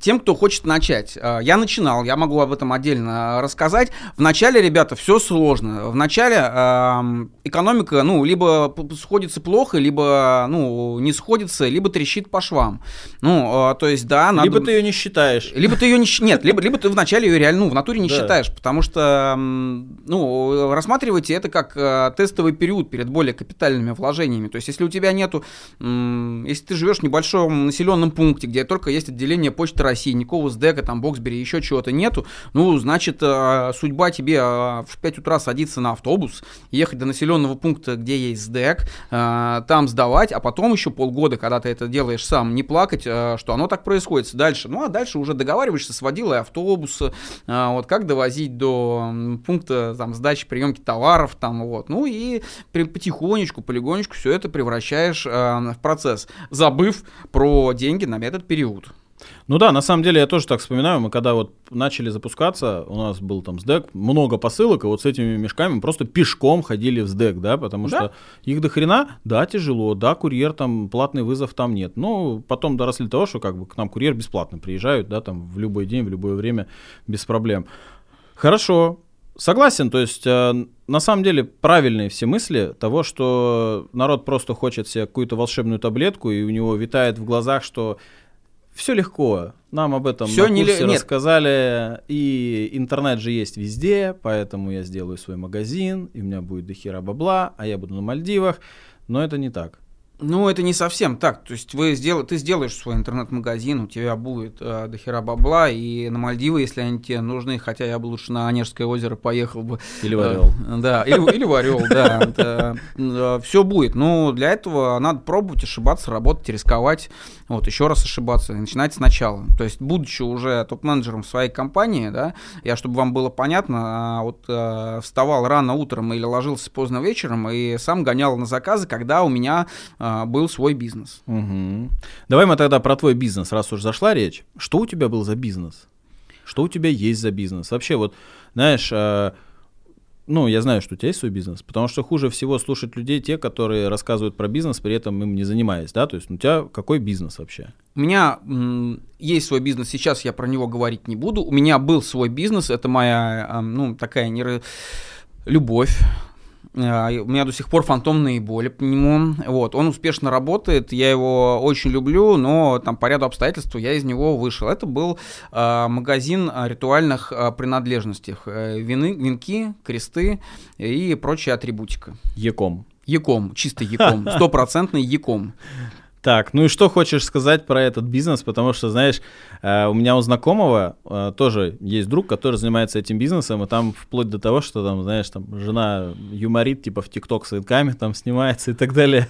тем, кто хочет начать. Э, я начинал, я могу об этом отдельно рассказать. Вначале, ребята, все сложно. Вначале э, экономика, ну, либо сходится плохо, либо, ну, не сходится, либо трещит по швам. Ну, э, то есть, да, надо... Либо ты ее не считаешь. Либо ты ее не... Нет, либо, либо ты вначале ее реально, ну, в натуре не да. считаешь, потому что, ну, рассматривайте это как э, тестовый период перед более капитальными вложениями. То есть, если у тебя нету... Если ты живешь в небольшом населенном пункте, где только есть отделение почты России, никакого СДЭКа, там, Боксбери, еще чего-то нету, ну, значит, э, судьба тебе э, в 5 утра садиться на автобус, ехать до населенного пункта, где есть СДЭК, э, там сдавать, а потом еще полгода, когда ты это делаешь сам, не плакать, что оно так происходит дальше. Ну, а дальше уже договариваешься с водилой автобуса, вот как довозить до пункта там сдачи, приемки товаров, там, вот. Ну, и потихонечку, полигонечку все это превращаешь в процесс, забыв про деньги на этот период. Ну да, на самом деле я тоже так вспоминаю, мы когда вот начали запускаться, у нас был там СДЭК, много посылок, и вот с этими мешками мы просто пешком ходили в СДЭК, да, потому да? что их до хрена, да, тяжело, да, курьер там, платный вызов там нет. Ну, потом доросли до того, что как бы к нам курьер бесплатно приезжают, да, там в любой день, в любое время, без проблем. Хорошо, Согласен, то есть э, на самом деле правильные все мысли того, что народ просто хочет себе какую-то волшебную таблетку, и у него витает в глазах, что все легко. Нам об этом Всё на не... рассказали. И интернет же есть везде, поэтому я сделаю свой магазин, и у меня будет дохера бабла, а я буду на Мальдивах. Но это не так. Ну, это не совсем так. То есть вы сдел... ты сделаешь свой интернет-магазин, у тебя будет э, дохера бабла, и на Мальдивы, если они тебе нужны, хотя я бы лучше на Онежское озеро поехал бы. Или в Орел. Э, да, или, или в Орел, да. Э, Все будет. Но для этого надо пробовать, ошибаться, работать, рисковать, вот, еще раз ошибаться, начинать сначала. То есть, будучи уже топ-менеджером своей компании, да, я, чтобы вам было понятно, а, вот э, вставал рано утром или ложился поздно вечером, и сам гонял на заказы, когда у меня был свой бизнес. Угу. Давай мы тогда про твой бизнес, раз уж зашла речь. Что у тебя был за бизнес? Что у тебя есть за бизнес? Вообще, вот, знаешь, э, ну, я знаю, что у тебя есть свой бизнес, потому что хуже всего слушать людей, те, которые рассказывают про бизнес, при этом им не занимаясь, да? То есть у тебя какой бизнес вообще? У меня м, есть свой бизнес, сейчас я про него говорить не буду. У меня был свой бизнес, это моя, э, ну, такая не любовь, а, у меня до сих пор фантомные боли по нему. Вот, он успешно работает, я его очень люблю, но там по ряду обстоятельств я из него вышел. Это был э, магазин ритуальных э, принадлежностей. Э, вины, венки, кресты и прочая атрибутика. Яком. Яком, чисто Яком, стопроцентный Яком. Так, ну и что хочешь сказать про этот бизнес? Потому что, знаешь, э, у меня у знакомого э, тоже есть друг, который занимается этим бизнесом, и там вплоть до того, что там, знаешь, там жена юморит, типа в ТикТок с инками там снимается и так далее.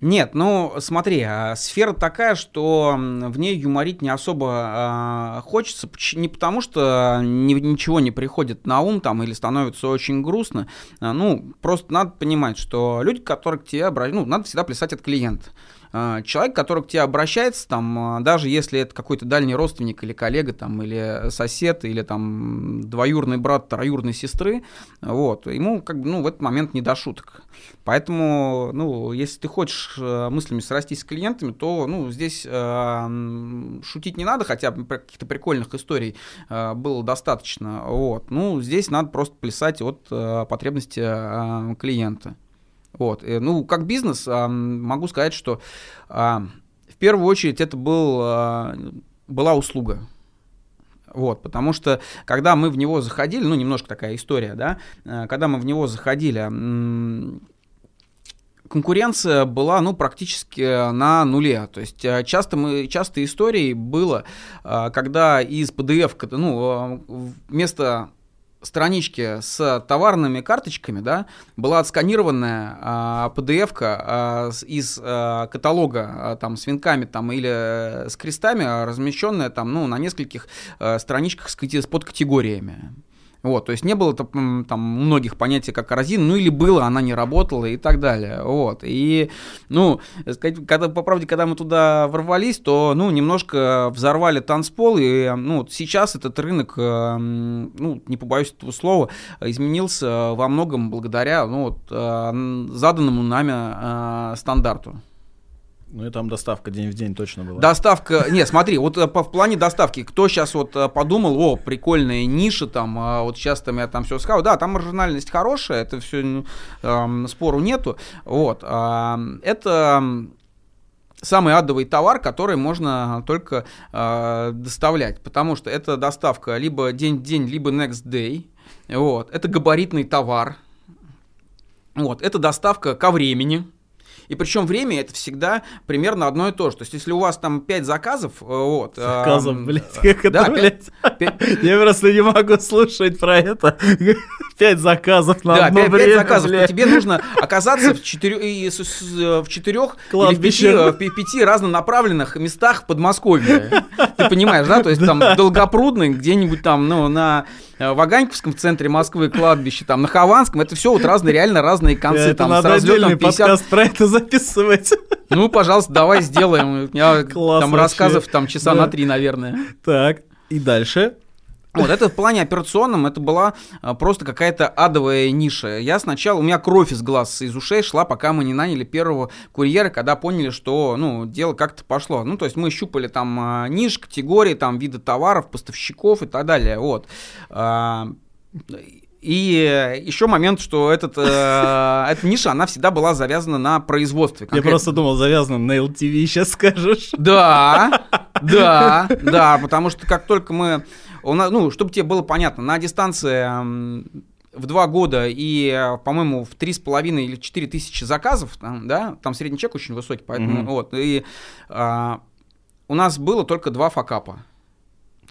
Нет, ну смотри, а сфера такая, что в ней юморить не особо а, хочется, не потому что ни, ничего не приходит на ум там или становится очень грустно, а, ну просто надо понимать, что люди, которые к тебе обращаются, ну надо всегда плясать от клиента. А, человек, который к тебе обращается, там, а, даже если это какой-то дальний родственник или коллега, там, или сосед, или там двоюрный брат троюрной сестры, вот, ему как бы, ну, в этот момент не до шуток. Поэтому, ну, если ты хочешь э, мыслями срастись с клиентами, то, ну, здесь э, шутить не надо, хотя каких-то прикольных историй э, было достаточно, вот. Ну, здесь надо просто плясать от э, потребности э, клиента. Вот. Э, ну, как бизнес, могу сказать, что в первую очередь это был, а, была услуга. Вот, потому что когда мы в него заходили, ну, немножко такая история, да, э, когда мы в него заходили, конкуренция была, ну, практически на нуле. То есть э, часто мы, часто истории было, когда из PDF, ну, вместо страничке с товарными карточками, да, была отсканированная а, PDF-ка а, из а, каталога а, там с венками там или с крестами, размещенная там, ну, на нескольких а, страничках с, с подкатегориями. Вот, то есть не было там, многих понятий как корзин, ну или было, она не работала и так далее. Вот. И, ну, сказать, когда, по правде, когда мы туда ворвались, то, ну, немножко взорвали танцпол, и, ну, сейчас этот рынок, э, ну, не побоюсь этого слова, изменился во многом благодаря, ну, вот, э, заданному нами э, стандарту. Ну и там доставка день в день точно была. Доставка, не, смотри, вот э, по, в плане доставки, кто сейчас вот э, подумал, о, прикольная ниша там, а вот сейчас там я там все сказал, да, там маржинальность хорошая, это все, э, спору нету, вот, э, это самый адовый товар, который можно только э, доставлять, потому что это доставка либо день в день, либо next day, вот, это габаритный товар, вот, это доставка ко времени, и причем время это всегда примерно одно и то же. То есть, если у вас там 5 заказов, э, вот. Заказов, эм, блядь, как это, да, блядь? 5, Я просто не могу слушать про это. 5 заказов на да, одно 5, время, 5 заказов, блядь. тебе нужно оказаться в, четырех, в четырех или в пяти, в пяти разнонаправленных местах в Подмосковье. Ты понимаешь, да? То есть там Долгопрудный, где-нибудь там, ну, на Э, в Аганьковском в центре Москвы кладбище, там на Хованском, это все вот разные, реально разные концы. Это там, надо с разлетом 50... подкаст про это записывать. Ну, пожалуйста, давай сделаем. У меня Класс там рассказов там часа да. на три, наверное. Так, и дальше? Вот это в плане операционном, это была а, просто какая-то адовая ниша. Я сначала, у меня кровь из глаз, из ушей шла, пока мы не наняли первого курьера, когда поняли, что, ну, дело как-то пошло. Ну, то есть мы щупали там а, ниш, категории, там виды товаров, поставщиков и так далее, вот. А, и еще момент, что этот, э, эта ниша, она всегда была завязана на производстве. Конкретно. Я просто думал, завязана на LTV, сейчас скажешь. Да, да, да, потому что как только мы у нас, ну, чтобы тебе было понятно, на дистанции в два года и, по-моему, в три с половиной или четыре тысячи заказов, там, да, там средний чек очень высокий, поэтому mm-hmm. вот, и а, у нас было только два факапа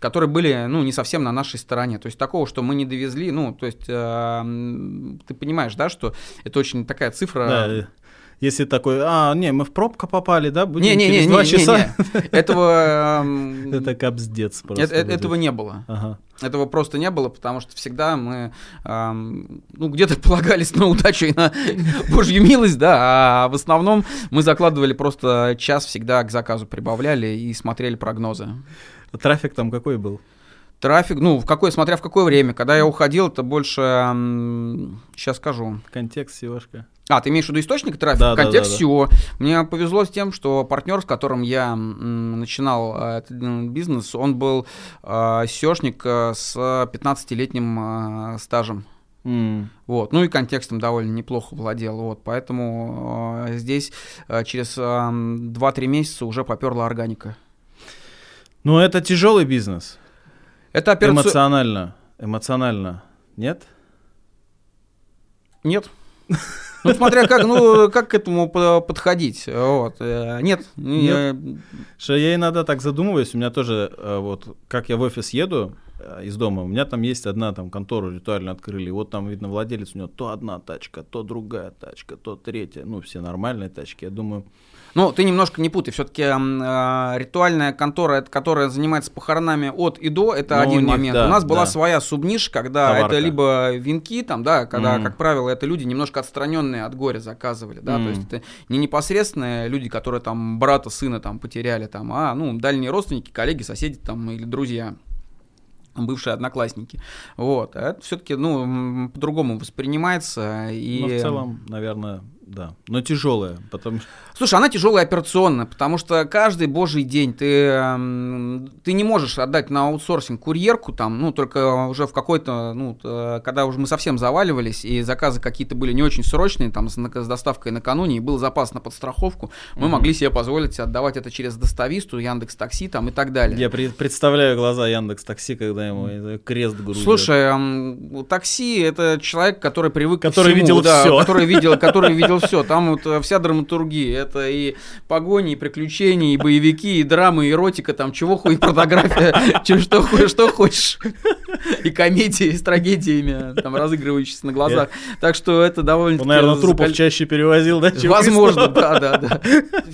которые были, ну, не совсем на нашей стороне. То есть такого, что мы не довезли, ну, то есть э, ты понимаешь, да, что это очень такая цифра. Да, если такой, а, не, мы в пробку попали, да, будем не, не, через не, два не, часа. Не, не. Этого... Эм, это капздец просто. Это, этого не было. Ага. Этого просто не было, потому что всегда мы, эм, ну, где-то полагались на удачу и на божью милость, да, а в основном мы закладывали просто час всегда к заказу прибавляли и смотрели прогнозы. Трафик там какой был? Трафик, ну, в какое, смотря в какое время. Когда я уходил, это больше, сейчас скажу. Контекст SEOшка. А, ты имеешь в виду источник трафика? Да, Контекст да, да, да. Мне повезло с тем, что партнер, с которым я начинал э, этот бизнес, он был э, SEOшник э, с 15-летним стажем. Mm. Вот. Ну и контекстом довольно неплохо владел. Вот. Поэтому э, здесь э, через э, 2-3 месяца уже поперла органика. Ну, это тяжелый бизнес. Это операци... Эмоционально. Эмоционально. Нет? Нет. Ну, смотря как, ну, как к этому подходить. Вот. Э, нет. Нет. Что я иногда так задумываюсь, у меня тоже, э, вот, как я в офис еду э, из дома, у меня там есть одна там контору ритуально открыли, вот там, видно, владелец, у него то одна тачка, то другая тачка, то третья, ну, все нормальные тачки. Я думаю, ну, ты немножко не путай. Все-таки э, ритуальная контора, которая занимается похоронами от и до, это ну, один них, момент. Да, У нас была да. своя субниш, когда Товарка. это либо венки, там, да, когда, mm. как правило, это люди немножко отстраненные от горя заказывали, да, mm. то есть это не непосредственные люди, которые там брата, сына там потеряли, там, а, ну, дальние родственники, коллеги, соседи там или друзья бывшие одноклассники. Вот. А это все-таки, ну, по-другому воспринимается. И... Но в целом, наверное, да. Но тяжелая, потому что... Слушай, она тяжелая операционно, потому что каждый божий день ты, ты не можешь отдать на аутсорсинг курьерку там, ну, только уже в какой-то, ну, когда уже мы совсем заваливались, и заказы какие-то были не очень срочные, там, с, с доставкой накануне, и был запас на подстраховку, мы mm-hmm. могли себе позволить отдавать это через достависту, Яндекс Такси там и так далее. Я при- представляю глаза Яндекс Такси, когда ему крест грузят. Слушай, такси это человек, который привык который к всему, видел да, все. который видел, который видел все. Там вот э, вся драматургия. Это и погони, и приключения, и боевики, и драмы, и эротика, там чего хуй, фотография, что хочешь, что хочешь. И комедии с трагедиями, там разыгрывающиеся на глазах. Так что это довольно... Он, наверное, трупов чаще перевозил, да? Возможно, да, да, да.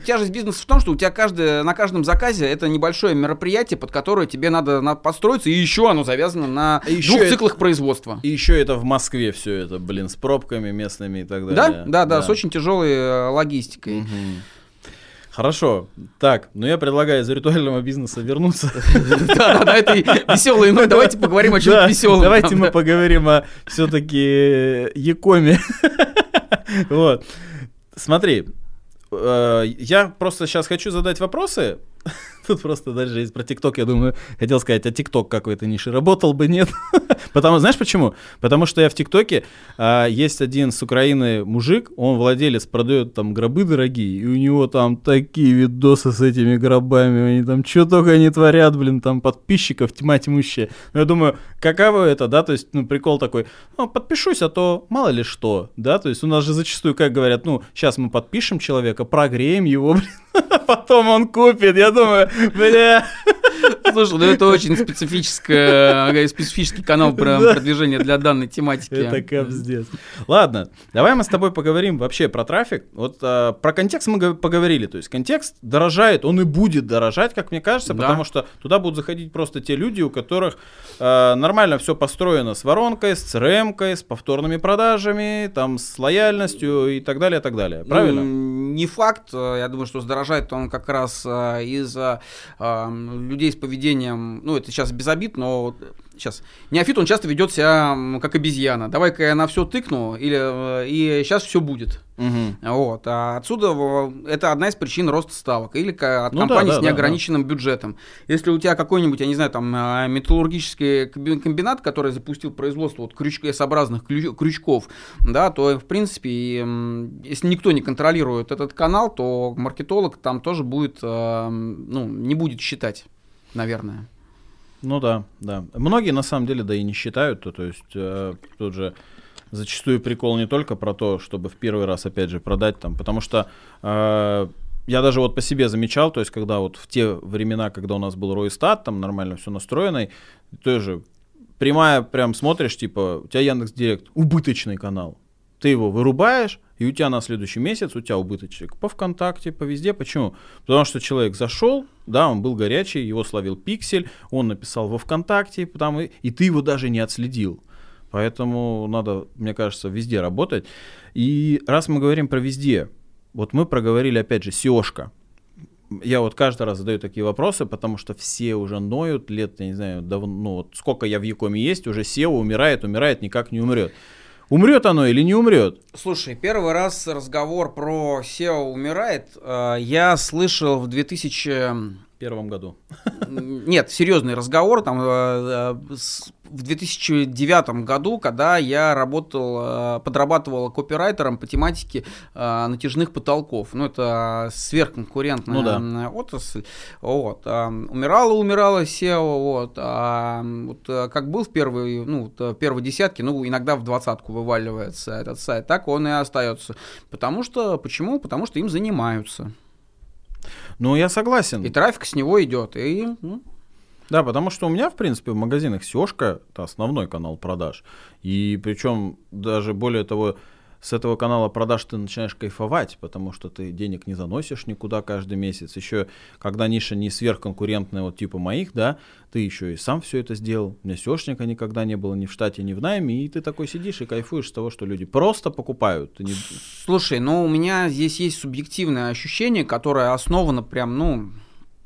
Тяжесть бизнеса в том, что у тебя каждый, на каждом заказе это небольшое мероприятие, под которое тебе надо, построиться, и еще оно завязано на двух циклах производства. И еще это в Москве все это, блин, с пробками местными и так далее. Да, да, да, с очень тяжелой э, логистикой. Хорошо. Так, ну я предлагаю из ритуального бизнеса вернуться. Да, да, это веселый. Ну, давайте поговорим о чем-то веселом. Давайте мы поговорим о все-таки Якоме. Вот. Смотри, э, я просто сейчас хочу задать вопросы, Тут просто дальше есть про ТикТок, я думаю, хотел сказать, а ТикТок какой-то ниши работал бы, нет? Потому, знаешь почему? Потому что я в ТикТоке, а, есть один с Украины мужик, он владелец, продает там гробы дорогие, и у него там такие видосы с этими гробами, они там что только не творят, блин, там подписчиков тьма тьмущая. Но я думаю, каково это, да, то есть, ну, прикол такой, ну, подпишусь, а то мало ли что, да, то есть у нас же зачастую, как говорят, ну, сейчас мы подпишем человека, прогреем его, блин, потом он купит, я думаю, бля. Слушай, ну это очень специфическое, специфический канал про продвижение для данной тематики. Это капздец. Ладно, давай мы с тобой поговорим вообще про трафик. Вот а, про контекст мы поговорили. То есть контекст дорожает, он и будет дорожать, как мне кажется, потому что туда будут заходить просто те люди, у которых а, нормально все построено с воронкой, с CRM, с повторными продажами, там с лояльностью и так далее, и так далее. Правильно? Ну, не факт. Я думаю, что сдорожает он как раз из-за а, людей с поведением, ну, это сейчас без обид, но сейчас, неофит, он часто ведет себя как обезьяна. Давай-ка я на все тыкну, или, э, и сейчас все будет. Угу. Вот. А отсюда это одна из причин роста ставок. Или от ну, компаний да, да, с неограниченным да, бюджетом. Если у тебя какой-нибудь, я не знаю, там э, металлургический комбинат, который запустил производство вот крючкообразных крючков, да, то в принципе, если никто не контролирует этот канал, то маркетолог там тоже будет, э, ну, не будет считать, наверное. Ну да, да. Многие на самом деле да и не считают, то, то есть э, тут же зачастую прикол не только про то, чтобы в первый раз опять же продать там, потому что э, я даже вот по себе замечал, то есть когда вот в те времена, когда у нас был Ройстат, там нормально все настроено, тоже прямая прям смотришь, типа, у тебя Яндекс Директ, убыточный канал. Ты его вырубаешь, и у тебя на следующий месяц у тебя убыточек по ВКонтакте, по везде. Почему? Потому что человек зашел, да, он был горячий, его словил пиксель, он написал во ВКонтакте, потому, и ты его даже не отследил. Поэтому надо, мне кажется, везде работать. И раз мы говорим про везде, вот мы проговорили, опять же, SEOшка. Я вот каждый раз задаю такие вопросы, потому что все уже ноют лет, я не знаю, давно, ну вот сколько я в Якоме есть, уже SEO умирает, умирает, никак не умрет. Умрет оно или не умрет? Слушай, первый раз разговор про SEO умирает. Э, я слышал в 2000 первом году. Нет, серьезный разговор там э, э, в 2009 году, когда я работал, э, подрабатывал копирайтером по тематике натяжных потолков. Ну, это сверхконкурентная ну, да. отрасль. Вот. Умирала, умирала SEO. Вот. А вот как был в первой, ну, в первой десятке, ну, иногда в двадцатку вываливается этот сайт, так он и остается. Потому что, почему? Потому что им занимаются. Ну, я согласен. И трафик с него идет. И, ну. Да, потому что у меня, в принципе, в магазинах Сёшка это основной канал продаж. И причем даже более того, с этого канала продаж ты начинаешь кайфовать, потому что ты денег не заносишь никуда каждый месяц. Еще, когда ниша не сверхконкурентная, вот типа моих, да, ты еще и сам все это сделал. У меня сешника никогда не было ни в штате, ни в найме, и ты такой сидишь и кайфуешь с того, что люди просто покупают. Не... Слушай, ну у меня здесь есть субъективное ощущение, которое основано прям, ну,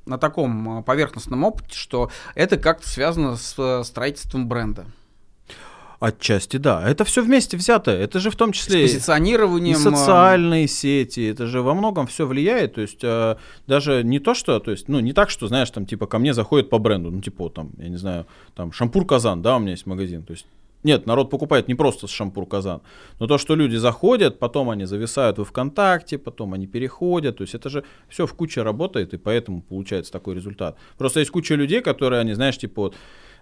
на таком а, поверхностном опыте, что это как-то связано с э, строительством бренда. Отчасти, да. Это все вместе взято. Это же в том числе с позиционированием, и социальные сети. Это же во многом все влияет. То есть э, даже не то, что, то есть, ну не так, что знаешь, там типа ко мне заходит по бренду, ну типа там, я не знаю, там шампур Казан, да, у меня есть магазин. То есть нет, народ покупает не просто с шампур Казан, но то, что люди заходят, потом они зависают в ВКонтакте, потом они переходят, то есть это же все в куче работает, и поэтому получается такой результат. Просто есть куча людей, которые, они, знаешь, типа вот,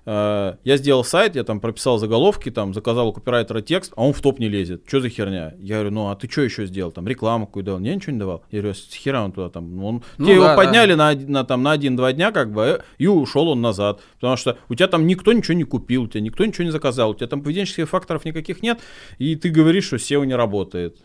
Э, я сделал сайт, я там прописал заголовки, там заказал у копирайтера текст, а он в топ не лезет. Что за херня? Я говорю, ну а ты что еще сделал? Там рекламу какую дал? Я ничего не давал. Я говорю, с хера он туда там. Ну, он, ну, те да, его подняли да. на, на, там, на один-два дня, как бы, и ушел он назад. Потому что у тебя там никто ничего не купил, у тебя никто ничего не заказал, у тебя там поведенческих факторов никаких нет, и ты говоришь, что SEO не работает.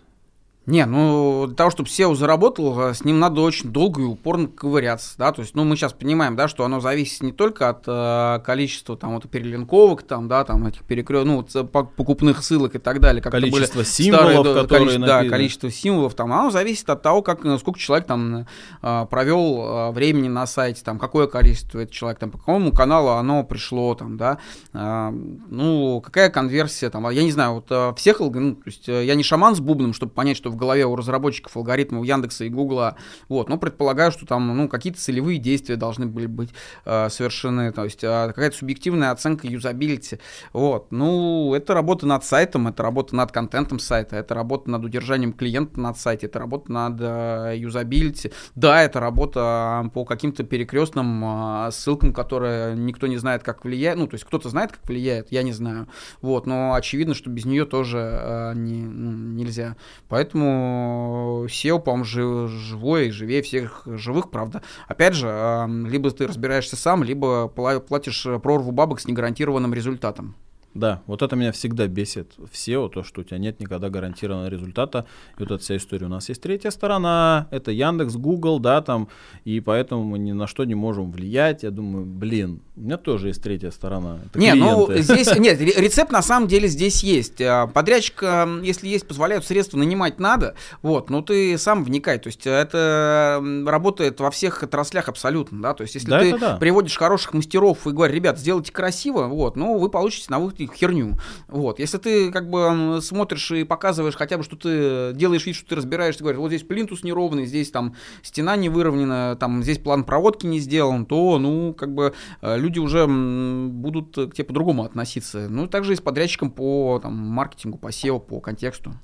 Не, ну, для того, чтобы SEO заработал, э, с ним надо очень долго и упорно ковыряться, да, то есть, ну, мы сейчас понимаем, да, что оно зависит не только от э, количества, там, вот, перелинковок, там, да, там, этих перекрё... ну, вот, покупных ссылок и так далее. Как количество символов, старые, которые количество, Да, количество символов, там, оно зависит от того, как, э, сколько человек, там, э, провел времени на сайте, там, какое количество этот человек, там, по какому каналу оно пришло, там, да, ну, какая конверсия, там, я не знаю, вот, всех, ну, то есть, я не шаман с бубном, чтобы понять, что в голове у разработчиков алгоритмов Яндекса и Гугла. Вот, но предполагаю, что там ну, какие-то целевые действия должны были быть э, совершены, то есть э, какая-то субъективная оценка юзабилити. Вот, ну, это работа над сайтом, это работа над контентом сайта, это работа над удержанием клиента над сайте, это работа над э, юзабилити. Да, это работа по каким-то перекрестным э, ссылкам, которые никто не знает, как влияет. Ну, то есть кто-то знает, как влияет, я не знаю. Вот, но очевидно, что без нее тоже э, не, ну, нельзя. Поэтому по-моему, SEO, по-моему, живой, живее всех живых, правда. Опять же, либо ты разбираешься сам, либо платишь прорву бабок с негарантированным результатом. Да, вот это меня всегда бесит в SEO, то, что у тебя нет никогда гарантированного результата. И вот эта вся история. У нас есть третья сторона, это Яндекс, Google, да, там, и поэтому мы ни на что не можем влиять. Я думаю, блин, у меня тоже есть третья сторона. Это не, ну здесь, нет, рецепт на самом деле здесь есть. А, подрядчик, если есть, позволяют средства нанимать надо, вот, но ты сам вникай. То есть это работает во всех отраслях абсолютно, да, то есть если да, ты да. приводишь хороших мастеров и говоришь, ребят, сделайте красиво, вот, ну вы получите на выходе херню. Вот. Если ты как бы смотришь и показываешь хотя бы, что ты делаешь вид, что ты разбираешься, говоришь, вот здесь плинтус неровный, здесь там стена не выровнена, там здесь план проводки не сделан, то, ну, как бы э, люди уже будут к тебе по-другому относиться. Ну, также и с подрядчиком по там, маркетингу, по SEO, по контексту.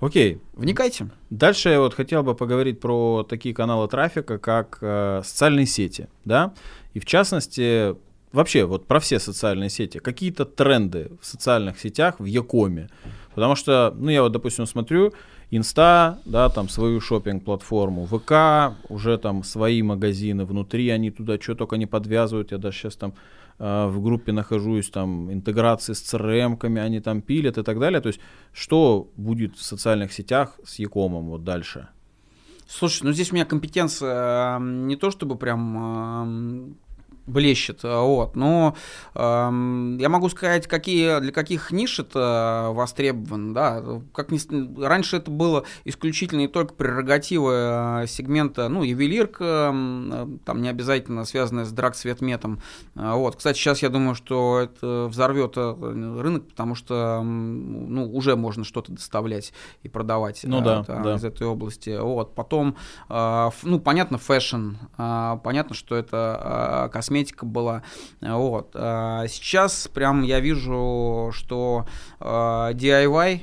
Окей. Вникайте. Дальше я вот хотел бы поговорить про такие каналы трафика, как э, социальные сети, да, и в частности вообще вот про все социальные сети, какие-то тренды в социальных сетях в Якоме. Потому что, ну, я вот, допустим, смотрю, Инста, да, там свою шопинг-платформу, ВК, уже там свои магазины внутри, они туда что только не подвязывают. Я даже сейчас там э, в группе нахожусь, там интеграции с CRM-ками они там пилят и так далее. То есть что будет в социальных сетях с Якомом вот дальше? Слушай, ну здесь у меня компетенция не то чтобы прям блещет, э, вот. Но э, я могу сказать, какие, для каких ниш это востребовано, да. Как ни, раньше это было исключительно и только прерогатива э, сегмента, ну, ювелирка, э, там не обязательно связанная с драгсветметом. Вот. Кстати, сейчас я думаю, что это взорвет рынок, потому что, ну, уже можно что-то доставлять и продавать ну, да, да, да. из этой области. Вот. Потом, э, ну, понятно, фэшн, э, понятно, что это косметика, косметика была. Вот. А сейчас прям я вижу, что DIY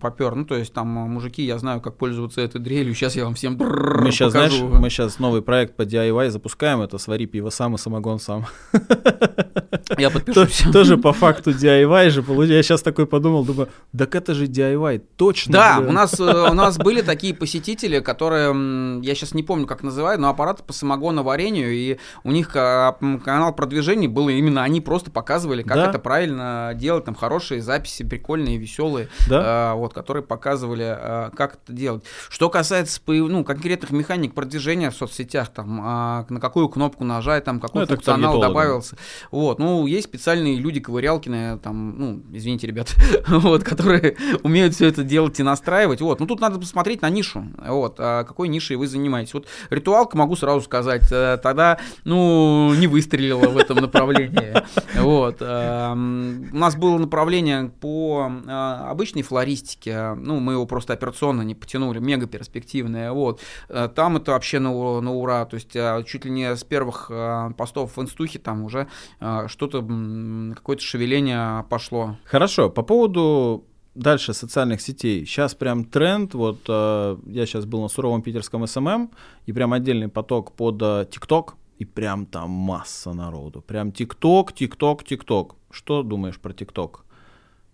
попер. Ну, то есть там мужики, я знаю, как пользоваться этой дрелью. Сейчас я вам всем Мы сейчас, покажу. знаешь, мы сейчас новый проект по DIY запускаем. Это свари пиво сам и самогон сам. Я подпишусь. Тоже по факту DIY же. Я сейчас такой подумал, думаю, так это же DIY, точно. Да, у нас, э, у нас были такие посетители, которые, я сейчас не помню, как называют, но аппараты по самогоноварению, и у них канал продвижения был именно, они просто показывали, как это правильно делать, там хорошие записи, прикольные, веселые. Да? А, вот, которые показывали, а, как это делать. Что касается ну, конкретных механик продвижения в соцсетях, там, а, на какую кнопку нажать, там, какой ну, функционал добавился. Вот, ну, есть специальные люди, ковырялкины, там, ну, извините, ребят, вот, которые умеют все это делать и настраивать. Вот, ну, тут надо посмотреть на нишу, вот, какой нишей вы занимаетесь. Вот, ритуалка, могу сразу сказать, э, тогда, ну, не выстрелила в этом направлении. Вот, у нас было направление по обычной флоре, флористики, а, ну, мы его просто операционно не потянули, мега перспективное, вот. Э, там это вообще на, на ура, то есть а, чуть ли не с первых а, постов в инстухе там уже что-то, какое-то шевеление пошло. Хорошо, по поводу дальше социальных сетей. Сейчас прям тренд, вот я сейчас был на суровом питерском SMM, и прям отдельный поток под ТикТок, и прям там масса народу. Прям ТикТок, ТикТок, ТикТок. Что думаешь про ТикТок?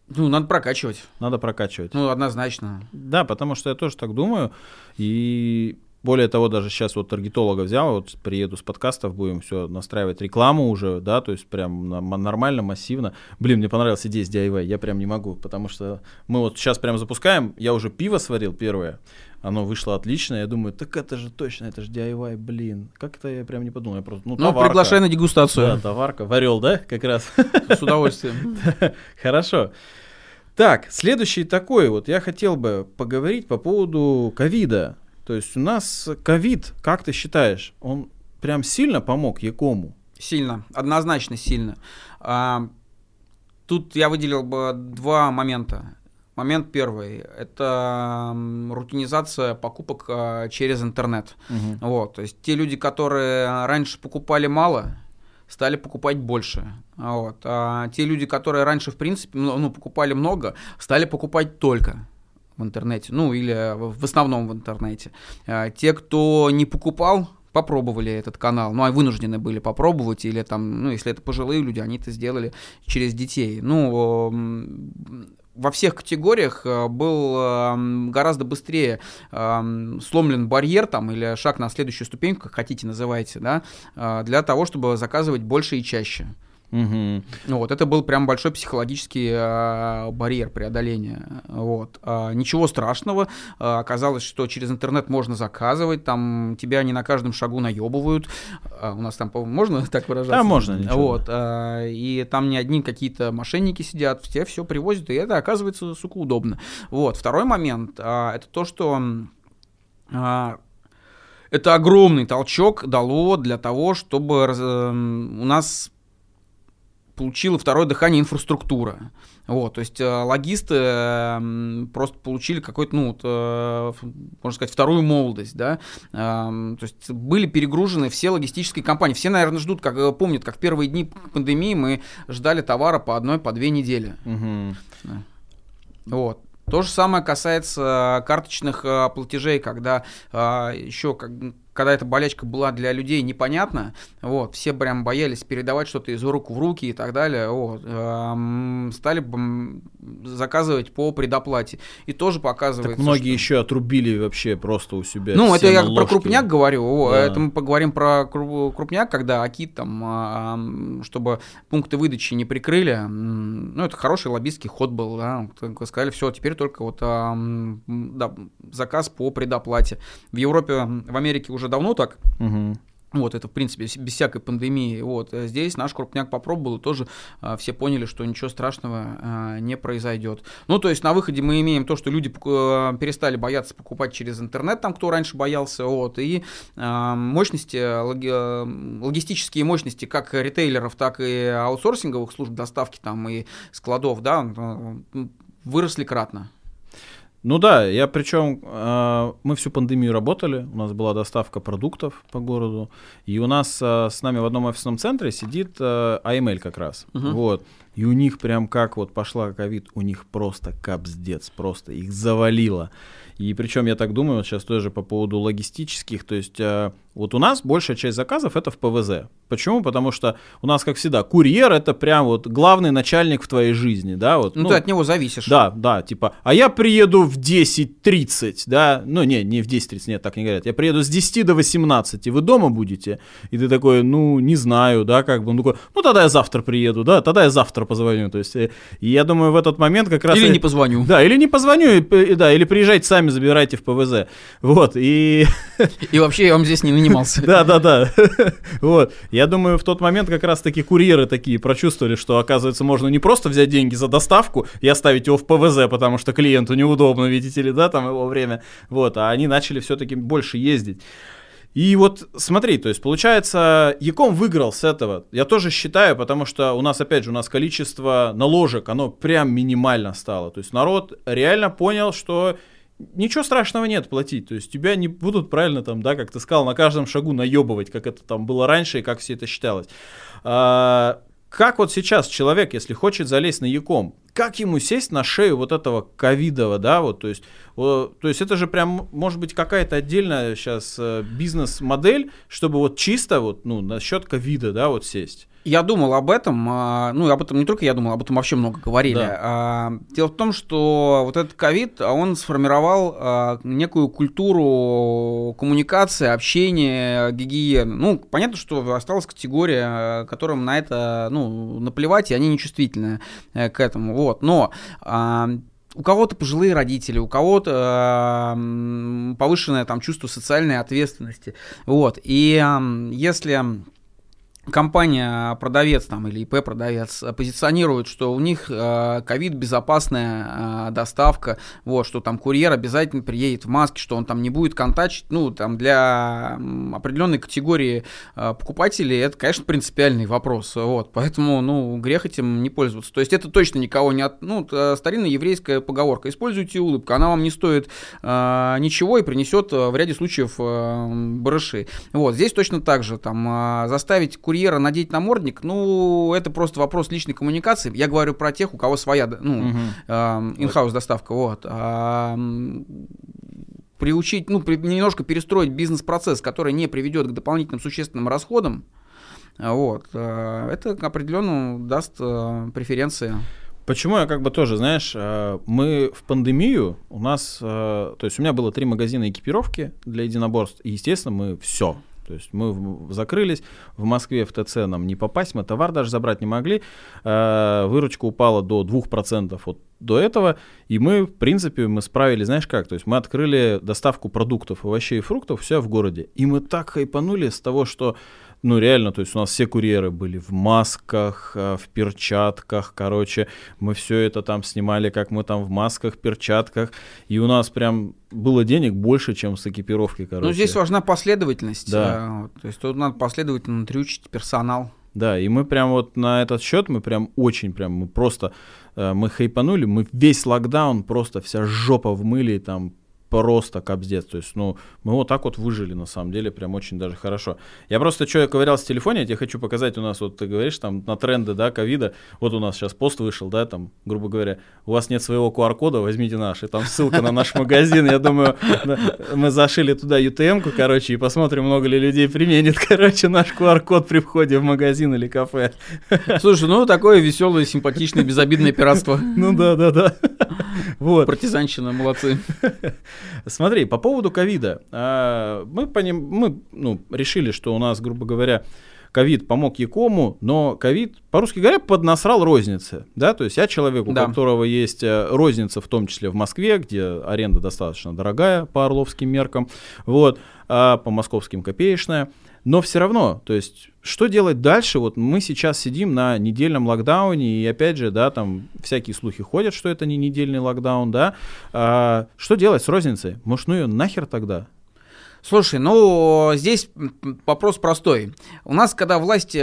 Ну, надо прокачивать. Надо прокачивать. Ну, однозначно. Да, потому что я тоже так думаю. И более того, даже сейчас вот таргетолога взял, вот приеду с подкастов, будем все настраивать рекламу уже, да, то есть прям нормально, массивно. Блин, мне понравилась идея с DIY, я прям не могу, потому что мы вот сейчас прям запускаем, я уже пиво сварил первое, оно вышло отлично, я думаю, так это же точно, это же DIY, блин. Как это я прям не подумал, я просто, ну, ну приглашай на дегустацию. Да, товарка, варил, да, как раз? С удовольствием. Хорошо. Так, следующий такой вот, я хотел бы поговорить по поводу ковида. То есть у нас ковид, как ты считаешь, он прям сильно помог Якому? Сильно, однозначно сильно. А, тут я выделил бы два момента. Момент первый – это рутинизация покупок а, через интернет. Угу. Вот, то есть те люди, которые раньше покупали мало, стали покупать больше. Вот. А те люди, которые раньше, в принципе, ну, ну покупали много, стали покупать только в интернете, ну или в основном в интернете. А те, кто не покупал, попробовали этот канал, ну, а вынуждены были попробовать, или там, ну, если это пожилые люди, они это сделали через детей. Ну, во всех категориях э, был гораздо быстрее сломлен барьер там или шаг на следующую ступеньку, как хотите называйте, да, э, для того, чтобы заказывать больше и чаще. Угу. Ну, вот это был прям большой психологический э, барьер преодоления. Вот. Э, ничего страшного. Э, оказалось, что через интернет можно заказывать, там тебя не на каждом шагу наебывают. Э, у нас там, можно так выражаться? Да, можно. Ничего. Вот. Э, и там не одни какие-то мошенники сидят, все все привозят, и это оказывается, сука, удобно. Вот. Второй момент, э, это то, что э, это огромный толчок дало для того, чтобы э, у нас получила второе дыхание инфраструктура. Вот, то есть э, логисты э, просто получили какой-то, ну, вот, э, можно сказать, вторую молодость, да. Э, то есть были перегружены все логистические компании. Все, наверное, ждут, как э, помнят, как в первые дни пандемии мы ждали товара по одной, по две недели. Угу. Да. Вот. То же самое касается карточных э, платежей, когда э, еще как когда эта болячка была для людей непонятна, вот, все прям боялись передавать что-то из рук в руки и так далее, вот, эм, стали заказывать по предоплате. И тоже показывается, Так многие что... еще отрубили вообще просто у себя Ну, это я наложки. про крупняк говорю, да. это мы поговорим про крупняк, когда Акит там, чтобы пункты выдачи не прикрыли, ну, это хороший лоббистский ход был, да, сказали, все, теперь только вот да, заказ по предоплате. В Европе, в Америке уже давно так. Угу. Вот, это, в принципе, без всякой пандемии. Вот, э, здесь наш крупняк попробовал, и тоже а, все поняли, что ничего страшного а, не произойдет. Ну, то есть на выходе мы имеем то, что люди а, перестали бояться покупать через интернет, там, кто раньше боялся, вот, и а, мощности, логи, логистические мощности как ритейлеров, так и аутсорсинговых служб доставки там и складов, да, выросли кратно. Ну да, я причем э, мы всю пандемию работали, у нас была доставка продуктов по городу, и у нас э, с нами в одном офисном центре сидит э, AML как раз, uh-huh. вот, и у них прям как вот пошла ковид, у них просто капздец, просто их завалило. И причем я так думаю, вот сейчас тоже по поводу логистических, то есть э, вот у нас большая часть заказов это в ПВЗ. Почему? Потому что у нас, как всегда, курьер это прям вот главный начальник в твоей жизни, да, вот. Ну, ну ты от него зависишь. Да, да, типа, а я приеду в 10.30, да, ну не, не в 10.30, нет, так не говорят, я приеду с 10 до 18, и вы дома будете? И ты такой, ну, не знаю, да, как бы, он такой, ну тогда я завтра приеду, да, тогда я завтра позвоню, то есть, э, я думаю, в этот момент как раз... Или не позвоню. Да, или не позвоню, и, да, или приезжайте сами сами забирайте в ПВЗ. Вот, и... И вообще я вам здесь не нанимался. Да, да, да. Вот. Я думаю, в тот момент как раз-таки курьеры такие прочувствовали, что, оказывается, можно не просто взять деньги за доставку и оставить его в ПВЗ, потому что клиенту неудобно, видите ли, да, там его время. Вот, а они начали все-таки больше ездить. И вот смотри, то есть получается, Яком выиграл с этого. Я тоже считаю, потому что у нас, опять же, у нас количество наложек, оно прям минимально стало. То есть народ реально понял, что ничего страшного нет платить. То есть тебя не будут правильно там, да, как ты сказал, на каждом шагу наебывать, как это там было раньше и как все это считалось. А, как вот сейчас человек, если хочет залезть на Яком, как ему сесть на шею вот этого ковидова, да, вот, то есть, то есть это же прям, может быть, какая-то отдельная сейчас э, бизнес-модель, чтобы вот чисто вот, ну, насчет ковида, да, вот сесть. Я думал об этом, а, ну, об этом не только я думал, об этом вообще много говорили. Да. А, дело в том, что вот этот ковид, он сформировал а, некую культуру коммуникации, общения, гигиены. Ну, понятно, что осталась категория, которым на это, ну, наплевать, и они нечувствительны э, к этому, вот. Но у кого-то пожилые родители, у кого-то э, повышенное там чувство социальной ответственности, вот. И э, если компания продавец там или ИП продавец позиционирует, что у них э, ковид безопасная э, доставка, вот, что там курьер обязательно приедет в маске, что он там не будет контачить, ну там для определенной категории э, покупателей это, конечно, принципиальный вопрос, вот, поэтому, ну, грех этим не пользоваться. То есть это точно никого не от, ну, старинная еврейская поговорка, используйте улыбку, она вам не стоит э, ничего и принесет в ряде случаев э, барыши. Вот, здесь точно так же, там, э, заставить курьера курьера надеть намордник, ну, это просто вопрос личной коммуникации. Я говорю про тех, у кого своя, ну, угу. э, доставка, вот. А, приучить, ну, при, немножко перестроить бизнес-процесс, который не приведет к дополнительным существенным расходам, вот, э, это определенно даст э, преференции. Почему я как бы тоже, знаешь, мы в пандемию, у нас, то есть у меня было три магазина экипировки для единоборств, и, естественно, мы все, то есть мы закрылись, в Москве в ТЦ нам не попасть, мы товар даже забрать не могли, э, выручка упала до 2% от до этого, и мы, в принципе, мы справили, знаешь как, то есть мы открыли доставку продуктов, овощей и фруктов, все в городе, и мы так хайпанули с того, что ну, реально, то есть у нас все курьеры были в масках, э, в перчатках, короче, мы все это там снимали, как мы там в масках, перчатках, и у нас прям было денег больше, чем с экипировки, короче. Ну, здесь важна последовательность, да. Э, то есть тут надо последовательно трючить персонал. Да, и мы прям вот на этот счет, мы прям очень прям, мы просто, э, мы хайпанули, мы весь локдаун, просто вся жопа в мыле, там просто капздец. То есть, ну, мы вот так вот выжили, на самом деле, прям очень даже хорошо. Я просто, что я ковырял с телефоне, я тебе хочу показать, у нас вот, ты говоришь, там, на тренды, да, ковида, вот у нас сейчас пост вышел, да, там, грубо говоря, у вас нет своего QR-кода, возьмите наш, и там ссылка на наш магазин, я думаю, мы зашили туда UTM-ку, короче, и посмотрим, много ли людей применит, короче, наш QR-код при входе в магазин или кафе. Слушай, ну, такое веселое, симпатичное, безобидное пиратство. Ну да, да, да. Вот. Партизанщина, молодцы. Смотри, по поводу ковида. А, мы, поним, мы ну, решили, что у нас, грубо говоря, ковид помог Якому, но ковид, по-русски говоря, поднасрал розницы. Да? То есть я человек, у да. которого есть э, розница, в том числе в Москве, где аренда достаточно дорогая по орловским меркам, вот, а по московским копеечная. Но все равно, то есть, что делать дальше? Вот мы сейчас сидим на недельном локдауне, и опять же, да, там всякие слухи ходят, что это не недельный локдаун, да. А, что делать с розницей? Может, ну ее нахер тогда? Слушай, ну здесь вопрос простой. У нас, когда власти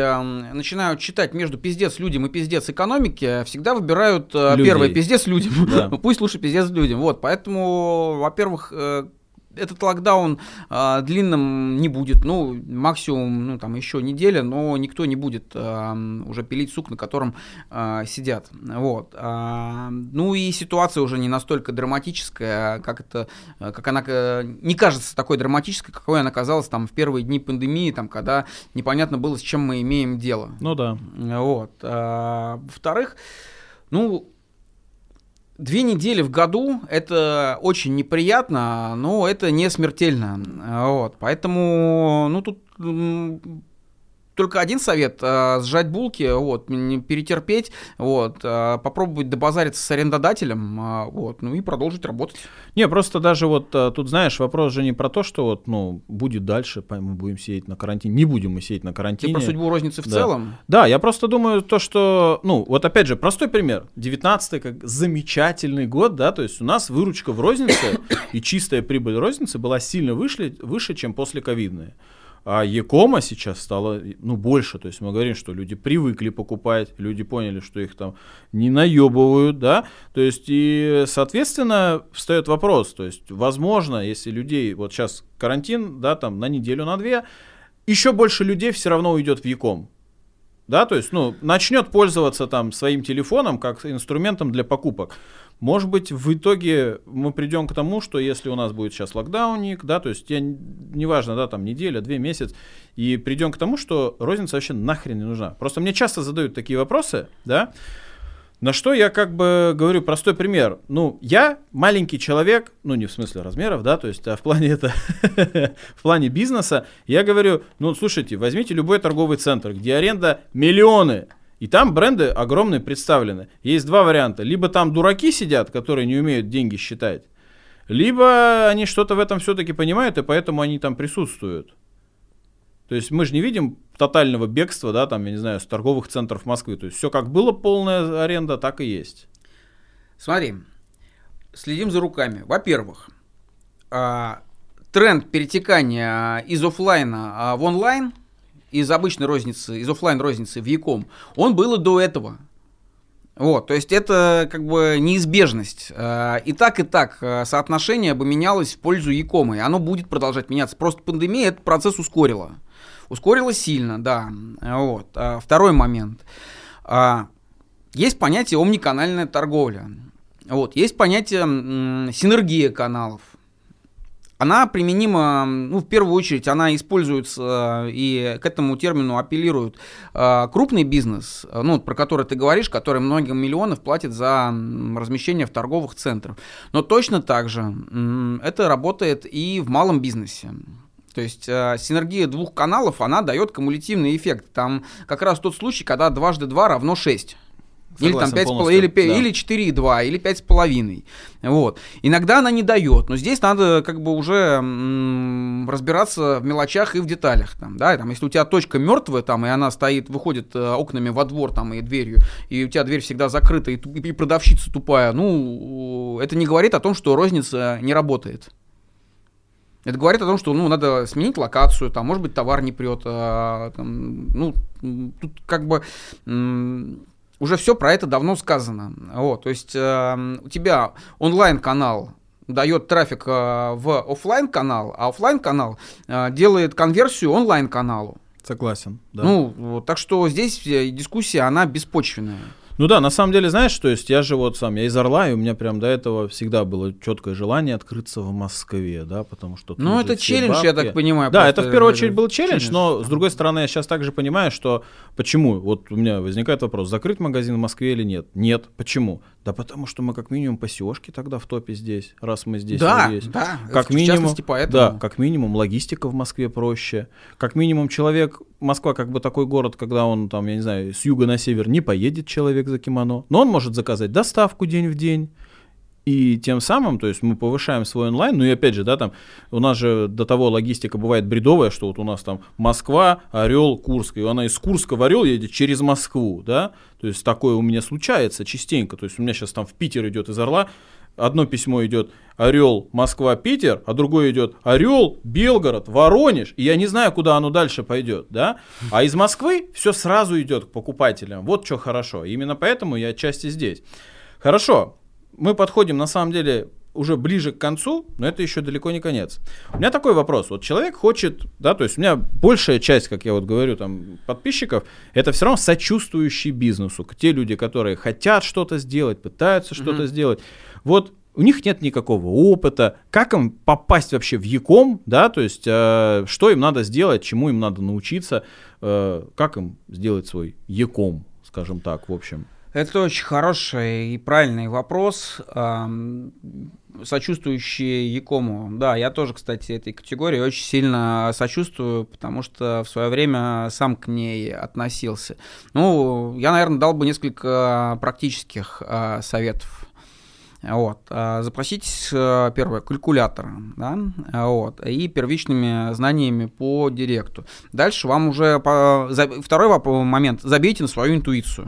начинают читать между пиздец людям и пиздец экономики, всегда выбирают э, Людей. первое пиздец людям. Да. Пусть лучше пиздец людям. Вот, поэтому, во-первых, э, этот локдаун э, длинным не будет, ну, максимум, ну, там, еще неделя, но никто не будет э, уже пилить сук, на котором э, сидят, вот. Э, ну, и ситуация уже не настолько драматическая, как это, как она не кажется такой драматической, какой она казалась там в первые дни пандемии, там, когда непонятно было, с чем мы имеем дело. Ну, да. Вот. Э, во-вторых, ну, Две недели в году это очень неприятно, но это не смертельно. Вот, поэтому, ну тут только один совет э, сжать булки, вот, не перетерпеть, вот, э, попробовать добазариться с арендодателем, э, вот, ну и продолжить работать. Не, просто даже вот тут, знаешь, вопрос же не про то, что вот, ну, будет дальше, мы будем сидеть на карантине, не будем мы сидеть на карантине. Ты про судьбу розницы в да. целом? Да, я просто думаю то, что, ну, вот опять же, простой пример, 19-й как замечательный год, да, то есть у нас выручка в рознице и чистая прибыль розницы была сильно выше, выше чем после ковидной. А Якома сейчас стало, ну, больше. То есть мы говорим, что люди привыкли покупать, люди поняли, что их там не наебывают, да. То есть и, соответственно, встает вопрос. То есть, возможно, если людей, вот сейчас карантин, да, там на неделю, на две, еще больше людей все равно уйдет в Яком. Да, то есть, ну, начнет пользоваться там своим телефоном как инструментом для покупок. Может быть, в итоге мы придем к тому, что если у нас будет сейчас локдауник, да, то есть я, неважно, да, там неделя, две месяца, и придем к тому, что розница вообще нахрен не нужна. Просто мне часто задают такие вопросы, да, на что я как бы говорю простой пример. Ну, я маленький человек, ну, не в смысле размеров, да, то есть, а в плане это, в плане бизнеса, я говорю, ну, слушайте, возьмите любой торговый центр, где аренда миллионы, и там бренды огромные представлены. Есть два варианта. Либо там дураки сидят, которые не умеют деньги считать, либо они что-то в этом все-таки понимают, и поэтому они там присутствуют. То есть мы же не видим тотального бегства, да, там, я не знаю, с торговых центров Москвы. То есть все как было полная аренда, так и есть. Смотри, следим за руками. Во-первых, а, тренд перетекания из офлайна а, в онлайн – из обычной розницы, из офлайн розницы в Яком, он был и до этого. Вот, то есть это как бы неизбежность. Э, и так, и так э, соотношение бы менялось в пользу Якома, и оно будет продолжать меняться. Просто пандемия этот процесс ускорила. Ускорила сильно, да. Вот. А второй момент. Есть понятие омниканальная торговля. Вот. Есть понятие синергия каналов она применима, ну, в первую очередь, она используется э, и к этому термину апеллирует э, крупный бизнес, э, ну, про который ты говоришь, который многим миллионов платит за размещение в торговых центрах. Но точно так же это работает и в малом бизнесе. То есть э, синергия двух каналов, она дает кумулятивный эффект. Там как раз тот случай, когда дважды два равно 6. Согласен, или там 5 полностью, или, 5, да. или 4,2, или 5,5. Вот. Иногда она не дает, но здесь надо как бы уже м- разбираться в мелочах и в деталях. Там, да? там, если у тебя точка мертвая, там, и она стоит, выходит э, окнами во двор там, и дверью, и у тебя дверь всегда закрыта, и, и продавщица тупая, ну, это не говорит о том, что розница не работает. Это говорит о том, что ну, надо сменить локацию, там, может быть, товар не прет. А, там, ну, тут как бы уже все про это давно сказано. Вот, то есть э, у тебя онлайн-канал дает трафик э, в офлайн канал, а офлайн канал э, делает конверсию онлайн каналу. Согласен. Да. Ну, так что здесь э, дискуссия, она беспочвенная. Ну да, на самом деле, знаешь, то есть я же вот сам, я из Орла, и у меня прям до этого всегда было четкое желание открыться в Москве, да, потому что... Ну это челлендж, бабки. я так понимаю. Да, это в первую очередь был челлендж, челлендж, но с другой стороны я сейчас также понимаю, что почему, вот у меня возникает вопрос, закрыть магазин в Москве или нет? Нет, почему? Да потому что мы как минимум по сёшке тогда в топе здесь, раз мы здесь да, есть. Да, как в минимум, поэтому. Да, как минимум логистика в Москве проще. Как минимум человек, Москва как бы такой город, когда он там, я не знаю, с юга на север не поедет человек за кимоно, но он может заказать доставку день в день. И тем самым, то есть мы повышаем свой онлайн, ну и опять же, да, там у нас же до того логистика бывает бредовая, что вот у нас там Москва, Орел, Курск, и она из Курска в Орел едет через Москву, да, то есть такое у меня случается частенько, то есть у меня сейчас там в Питер идет из Орла, одно письмо идет Орел, Москва, Питер, а другое идет Орел, Белгород, Воронеж, и я не знаю, куда оно дальше пойдет, да? А из Москвы все сразу идет к покупателям. Вот что хорошо. Именно поэтому я отчасти здесь. Хорошо, мы подходим на самом деле уже ближе к концу, но это еще далеко не конец. У меня такой вопрос. Вот человек хочет, да, то есть у меня большая часть, как я вот говорю, там, подписчиков, это все равно сочувствующие бизнесу. Те люди, которые хотят что-то сделать, пытаются mm-hmm. что-то сделать. Вот у них нет никакого опыта, как им попасть вообще в Яком, да, то есть э, что им надо сделать, чему им надо научиться, э, как им сделать свой Яком, скажем так, в общем. Это очень хороший и правильный вопрос, эм, сочувствующий Якому. Да, я тоже, кстати, этой категории очень сильно сочувствую, потому что в свое время сам к ней относился. Ну, я, наверное, дал бы несколько практических э, советов. Вот. А, запросить э, первое калькулятор, да, вот, и первичными знаниями по директу. Дальше вам уже по, второй момент забейте на свою интуицию.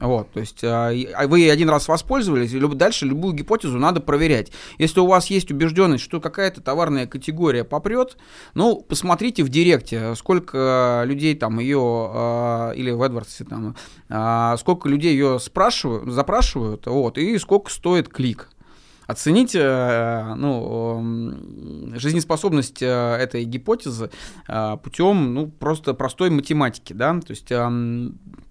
Вот, то есть а, а вы один раз воспользовались, и дальше любую гипотезу надо проверять. Если у вас есть убежденность, что какая-то товарная категория попрет, ну, посмотрите в директе, сколько людей там ее, а, или в AdWords там, сколько людей ее спрашивают, запрашивают, вот, и сколько стоит клик оцените э, ну, жизнеспособность э, этой гипотезы э, путем ну, просто простой математики. Да? То есть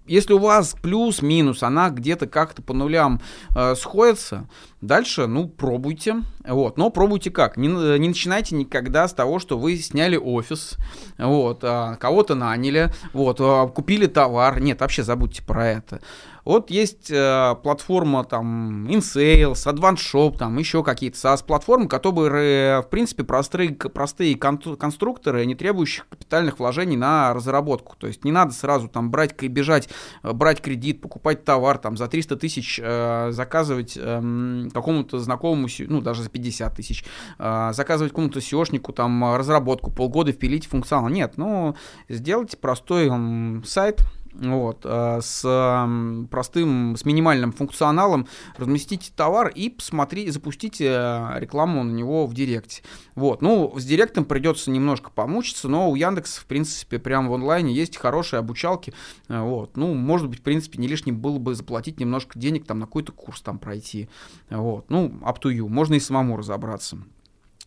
если у вас плюс-минус, она где-то как-то по нулям э, сходится, дальше, ну, пробуйте. Вот, но пробуйте как? Не, не начинайте никогда с того, что вы сняли офис, вот, а, кого-то наняли, вот, а, купили товар. Нет, вообще забудьте про это. Вот есть э, платформа там InSales, AdvanceShop, там еще какие-то SaaS-платформы, которые, в принципе, простые, простые конструкторы, не требующие капитальных вложений на разработку. То есть не надо сразу там брать, бежать, э, брать кредит, покупать товар там за 300 тысяч, э, заказывать э, какому-то знакомому, ну даже за 50 тысяч, э, заказывать какому-то SEOшнику там разработку, полгода впилить функционал. Нет, ну сделайте простой э, сайт, вот, э, с простым, с минимальным функционалом, разместите товар и посмотрите, запустите э, рекламу на него в Директе. Вот, ну, с Директом придется немножко помучиться, но у Яндекса, в принципе, прямо в онлайне есть хорошие обучалки, э, вот, ну, может быть, в принципе, не лишним было бы заплатить немножко денег там на какой-то курс там пройти, вот, ну, up to you, можно и самому разобраться.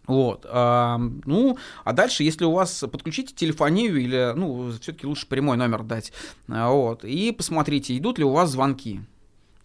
Вот, а, ну, а дальше, если у вас подключите телефонию или, ну, все-таки лучше прямой номер дать, а, вот, и посмотрите, идут ли у вас звонки.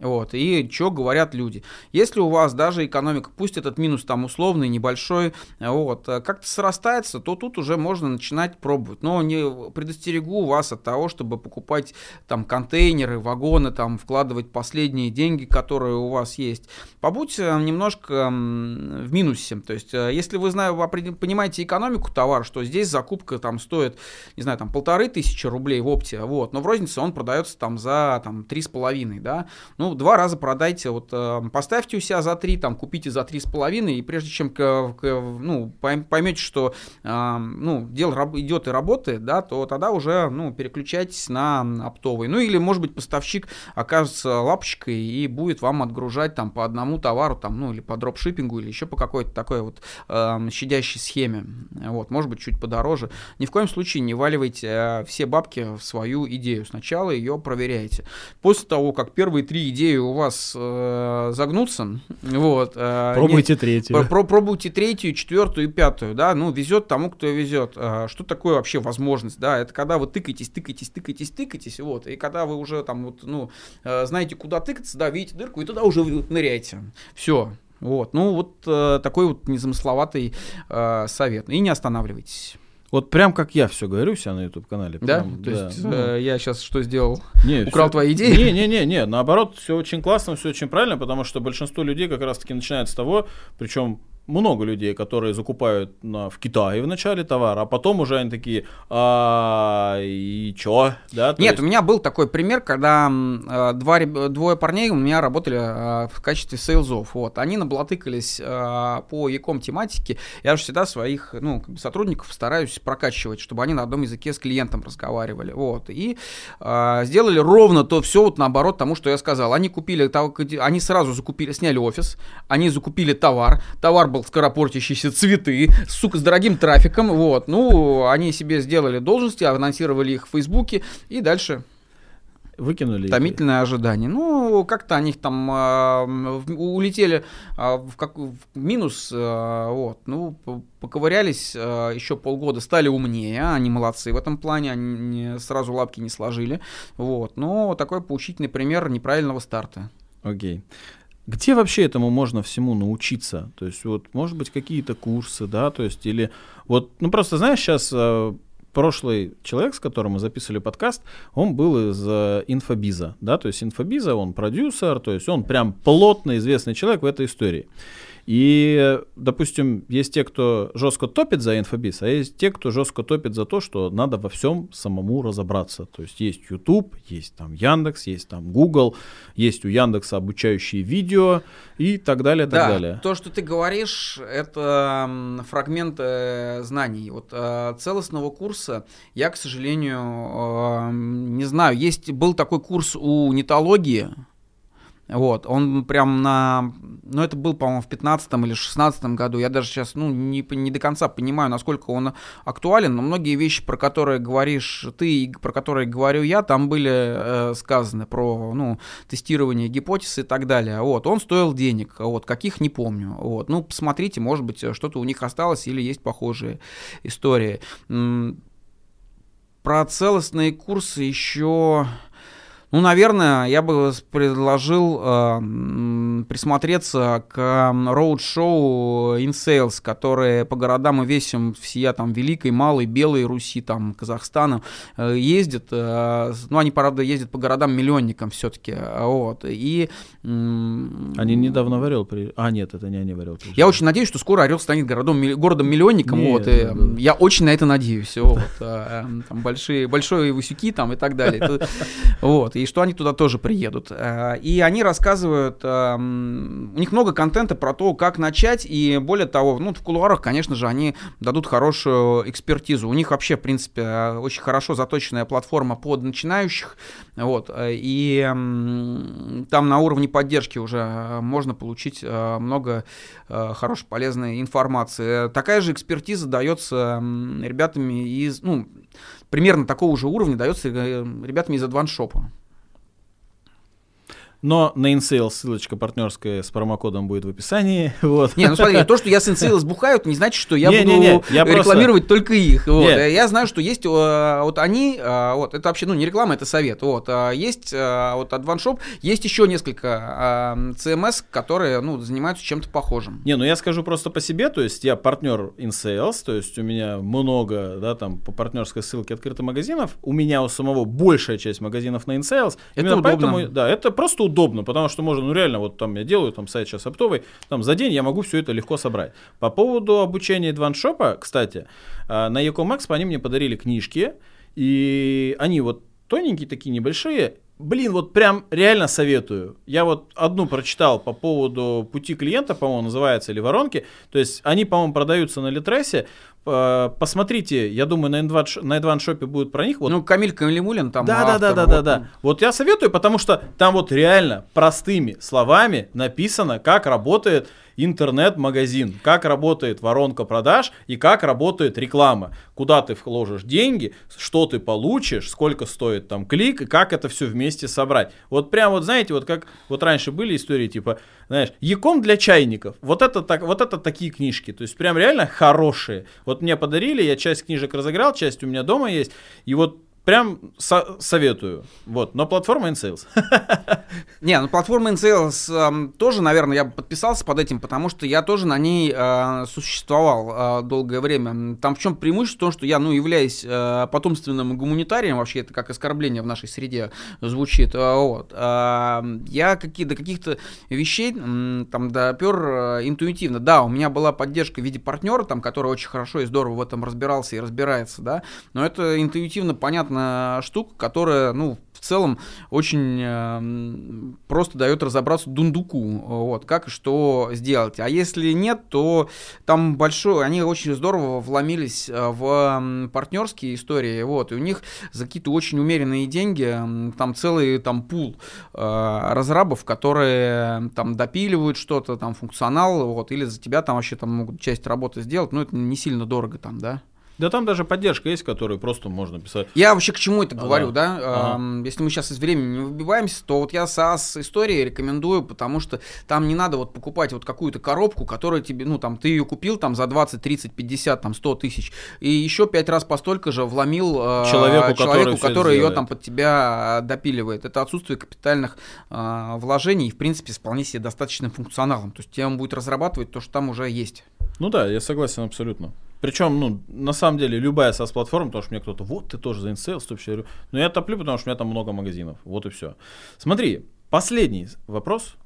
Вот, и что говорят люди. Если у вас даже экономика, пусть этот минус там условный, небольшой, вот, э, как-то срастается, то тут уже можно начинать пробовать. Но не предостерегу вас от того, чтобы покупать там контейнеры, вагоны, там вкладывать последние деньги, которые у вас есть. Побудьте немножко в минусе. То есть, э, если вы знаю, понимаете экономику товара, что здесь закупка там стоит, не знаю, там полторы тысячи рублей в опте, вот, но в рознице он продается там за там три с половиной, да, ну, два раза продайте, вот э, поставьте у себя за три, там, купите за три с половиной, и прежде чем, к, к, ну, поймете, что, э, ну, дело идет и работает, да, то тогда уже, ну, переключайтесь на оптовый. Ну, или, может быть, поставщик окажется лапочкой и будет вам отгружать там по одному товару, там, ну, или по дропшиппингу, или еще по какой-то такой вот э, щадящей схеме. Вот, может быть, чуть подороже. Ни в коем случае не валивайте э, все бабки в свою идею. Сначала ее проверяйте. После того, как первые три идеи идеи у вас э, загнутся, вот. Э, пробуйте не, третью. Про, пробуйте третью, четвертую и пятую, да, ну, везет тому, кто везет. Э, что такое вообще возможность, да, это когда вы тыкаетесь, тыкаетесь, тыкаетесь, тыкаетесь, вот, и когда вы уже там вот, ну, э, знаете, куда тыкаться, да, видите дырку, и туда уже ныряете. Все. Вот, ну вот э, такой вот незамысловатый э, совет. И не останавливайтесь. Вот прям как я все говорю себя на YouTube канале. Да? Прям, То да. есть ну, э, я сейчас что сделал? Не, Украл все... твои идеи? Не, не, не, не. Наоборот, все очень классно, все очень правильно, потому что большинство людей как раз-таки начинает с того, причем много людей, которые закупают на, в Китае в начале товар, а потом уже они такие, а, и чё? Да, Нет, есть... у меня был такой пример, когда э, два, двое парней у меня работали э, в качестве сейлзов. Вот. Они наблатыкались э, по яком тематике. Я же всегда своих ну, сотрудников стараюсь прокачивать, чтобы они на одном языке с клиентом разговаривали. Вот. И э, сделали ровно то все вот наоборот тому, что я сказал. Они купили, они сразу закупили, сняли офис, они закупили товар, товар был скоропортящиеся цветы, сука, с дорогим трафиком, вот. Ну, они себе сделали должности, анонсировали их в Фейсбуке, и дальше Выкинули. Томительное ожидание. Ну, как-то они там э, улетели э, в, как, в минус, э, вот. Ну, поковырялись э, еще полгода, стали умнее, они молодцы в этом плане, они сразу лапки не сложили, вот. Но такой поучительный пример неправильного старта. Окей. Okay. Где вообще этому можно всему научиться? То есть, вот, может быть, какие-то курсы, да, то есть, или вот, ну, просто, знаешь, сейчас э, прошлый человек, с которым мы записывали подкаст, он был из э, инфобиза, да, то есть инфобиза, он продюсер, то есть он прям плотно известный человек в этой истории. И, допустим, есть те, кто жестко топит за инфобиз, а есть те, кто жестко топит за то, что надо во всем самому разобраться. То есть есть YouTube, есть там Яндекс, есть там Google, есть у Яндекса обучающие видео и так далее, так да, далее. То, что ты говоришь, это фрагменты знаний. Вот э, целостного курса я, к сожалению, э, не знаю. Есть был такой курс у нетологии вот, он прям на... Ну, это был, по-моему, в 15 или 16 году. Я даже сейчас, ну, не, не до конца понимаю, насколько он актуален, но многие вещи, про которые говоришь ты и про которые говорю я, там были э, сказаны про, ну, тестирование гипотез и так далее. Вот, он стоил денег, вот, каких не помню. Вот, ну, посмотрите, может быть, что-то у них осталось или есть похожие истории. Про целостные курсы еще... Ну, наверное, я бы предложил э, присмотреться к роуд-шоу In Sales, которые по городам и весям всея там Великой, Малой, Белой Руси, там Казахстана э, ездят. Э, ну, они, правда, ездят по городам-миллионникам все-таки. Вот. И... Э, они недавно в Орел при... А, нет, это не они в Орел приезжали. Я очень надеюсь, что скоро Орел станет городом, городом-миллионником. Вот, и, да, да. Я очень на это надеюсь. Вот, э, там большие, большие Васюки там и так далее. Вот и что они туда тоже приедут. Э, и они рассказывают, эм, у них много контента про то, как начать, и более того, ну, в кулуарах, конечно же, они дадут хорошую экспертизу. У них вообще, в принципе, э, очень хорошо заточенная платформа под начинающих, вот, э, и там на уровне поддержки уже можно получить много хорошей, полезной информации. Такая же экспертиза дается ребятами из, ну, примерно такого же уровня дается ребятами из Advanced Shop. Но на InSales ссылочка партнерская с промокодом будет в описании. Вот. Не, ну смотри, то, что я с InSales бухаю, не значит, что я не, буду не, не, я рекламировать просто... только их. Вот. Я знаю, что есть э, вот они, э, вот это вообще, ну не реклама, это совет. Вот э, есть вот Advanced Shop, есть еще несколько CMS, которые, ну, занимаются чем-то похожим. Не, ну я скажу просто по себе, то есть я партнер InSales, то есть у меня много, да, там по партнерской ссылке открытых магазинов, у меня у самого большая часть магазинов на InSales. Это Именно удобно. Поэтому, да, это просто удобно, потому что можно, ну реально, вот там я делаю там сайт сейчас оптовый, там за день я могу все это легко собрать. По поводу обучения адваншопа, кстати, а, на Ecomax они мне подарили книжки, и они вот тоненькие такие, небольшие, Блин, вот прям реально советую. Я вот одну прочитал по поводу пути клиента, по-моему, называется, или воронки. То есть они, по-моему, продаются на Литресе. э, посмотрите, я думаю, на N2, на N2 Shop будет про них. Вот. Ну, Камиль Калимулин там Да, автор, да, да, вот. да, да, да. Вот я советую, потому что там вот реально простыми словами написано, как работает интернет-магазин, как работает воронка продаж и как работает реклама, куда ты вложишь деньги, что ты получишь, сколько стоит там клик и как это все вместе собрать. Вот прям вот знаете, вот как вот раньше были истории типа, знаешь, Яком для чайников. Вот это так, вот это такие книжки, то есть прям реально хорошие. Вот мне подарили, я часть книжек разыграл, часть у меня дома есть, и вот прям со- советую. Вот, но платформа InSales. Не, ну платформа InSales э, тоже, наверное, я подписался под этим, потому что я тоже на ней э, существовал э, долгое время. Там в чем преимущество? В том, что я, ну, являюсь э, потомственным гуманитарием, вообще это как оскорбление в нашей среде звучит. Э, вот. Э, я какие, до каких-то вещей э, там допер э, интуитивно. Да, у меня была поддержка в виде партнера, там, который очень хорошо и здорово в этом разбирался и разбирается, да, но это интуитивно понятно понятная штука, которая, ну, в целом очень э, просто дает разобраться дундуку, вот, как и что сделать. А если нет, то там большой, они очень здорово вломились э, в партнерские истории, вот, и у них за какие-то очень умеренные деньги, там целый там пул э, разрабов, которые там допиливают что-то, там функционал, вот, или за тебя там вообще там могут часть работы сделать, но это не сильно дорого там, да. Да там даже поддержка есть, которую просто можно писать. Я вообще к чему это говорю, да? да? Ага. Если мы сейчас из времени не выбиваемся, то вот я SaaS истории рекомендую, потому что там не надо вот покупать вот какую-то коробку, которая тебе, ну там, ты ее купил там за 20, 30, 50, там 100 тысяч, и еще пять раз по столько же вломил человеку, человеку который, который ее там под тебя допиливает. Это отсутствие капитальных э, вложений и, в принципе, вполне себе достаточным функционалом. То есть тебе он будет разрабатывать то, что там уже есть. Ну да, я согласен абсолютно. Причем, ну, на самом деле, любая SaaS-платформа, потому что мне кто-то, вот, ты тоже за InSales, вообще... Но я топлю, потому что у меня там много магазинов. Вот и все. Смотри, последний вопрос.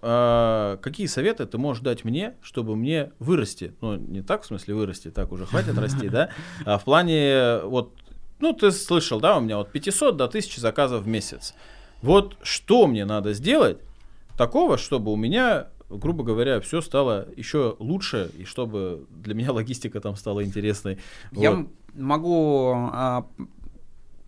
А, какие советы ты можешь дать мне, чтобы мне вырасти? Ну, не так, в смысле вырасти, так уже хватит расти, да? А в плане, вот, ну, ты слышал, да, у меня вот 500 до 1000 заказов в месяц. Вот что мне надо сделать такого, чтобы у меня грубо говоря, все стало еще лучше, и чтобы для меня логистика там стала интересной. Я вот. могу а,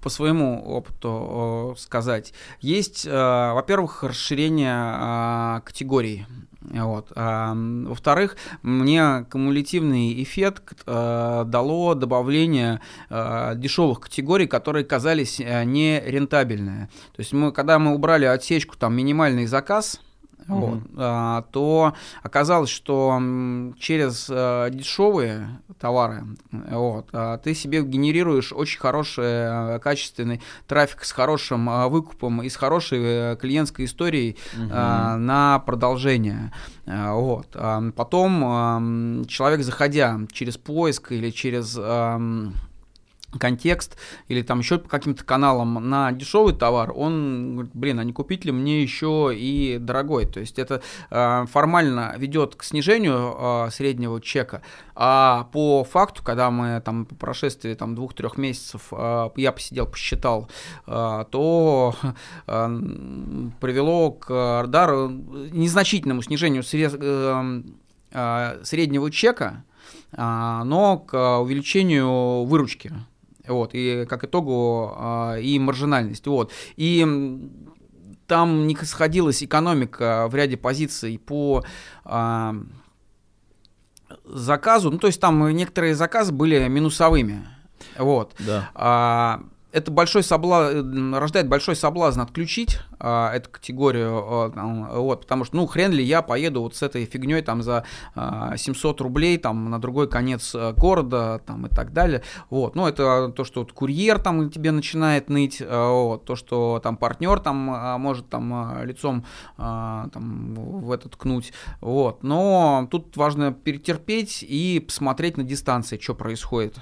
по своему опыту сказать. Есть, а, во-первых, расширение а, категорий. Вот. А, во-вторых, мне кумулятивный эффект а, дало добавление а, дешевых категорий, которые казались а, нерентабельные. То есть мы, когда мы убрали отсечку там минимальный заказ, mm-hmm. вот, а, то оказалось, что через а, дешевые товары вот, а, ты себе генерируешь очень хороший, а, качественный трафик с хорошим а, выкупом и с хорошей клиентской историей mm-hmm. а, на продолжение. А, вот. А, потом а, человек, заходя через поиск или через... А, контекст или там еще по каким-то каналам на дешевый товар, он говорит, блин, а не купить ли мне еще и дорогой? То есть это э, формально ведет к снижению э, среднего чека, а по факту, когда мы там по прошествии там двух-трех месяцев э, я посидел, посчитал, э, то э, привело к дару незначительному снижению срез, э, э, среднего чека, но к увеличению выручки. Вот, и как итогу э, и маржинальность. Вот. И там не сходилась экономика в ряде позиций по э, заказу. Ну, то есть там некоторые заказы были минусовыми. Вот. Да. А, это большой соблазн, рождает большой соблазн отключить а, эту категорию, а, вот, потому что, ну, хрен ли я поеду вот с этой фигней там за а, 700 рублей там на другой конец а, города там и так далее, вот, ну, это то, что вот, курьер там тебе начинает ныть, а, вот, то, что там партнер там а, может там а, лицом а, там в это ткнуть, вот, но тут важно перетерпеть и посмотреть на дистанции, что происходит.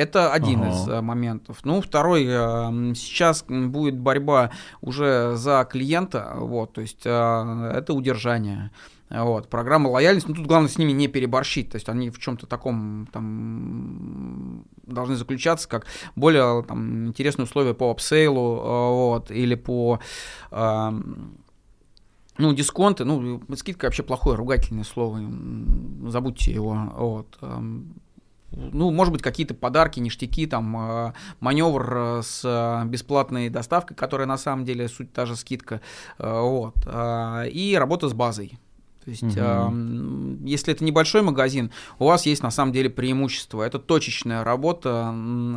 Это один ага. из э, моментов. Ну, второй, э, сейчас будет борьба уже за клиента, вот, то есть э, это удержание. Вот, программа лояльности, ну тут главное с ними не переборщить, то есть они в чем-то таком там должны заключаться, как более там, интересные условия по апсейлу, вот, или по ну, дисконты, ну, скидка вообще плохое ругательное слово, забудьте его. Вот. Ну, может быть, какие-то подарки, ништяки, там, э, маневр э, с э, бесплатной доставкой, которая на самом деле суть та же скидка. Вот. И работа с базой. То есть, угу. э, если это небольшой магазин, у вас есть на самом деле преимущество. Это точечная работа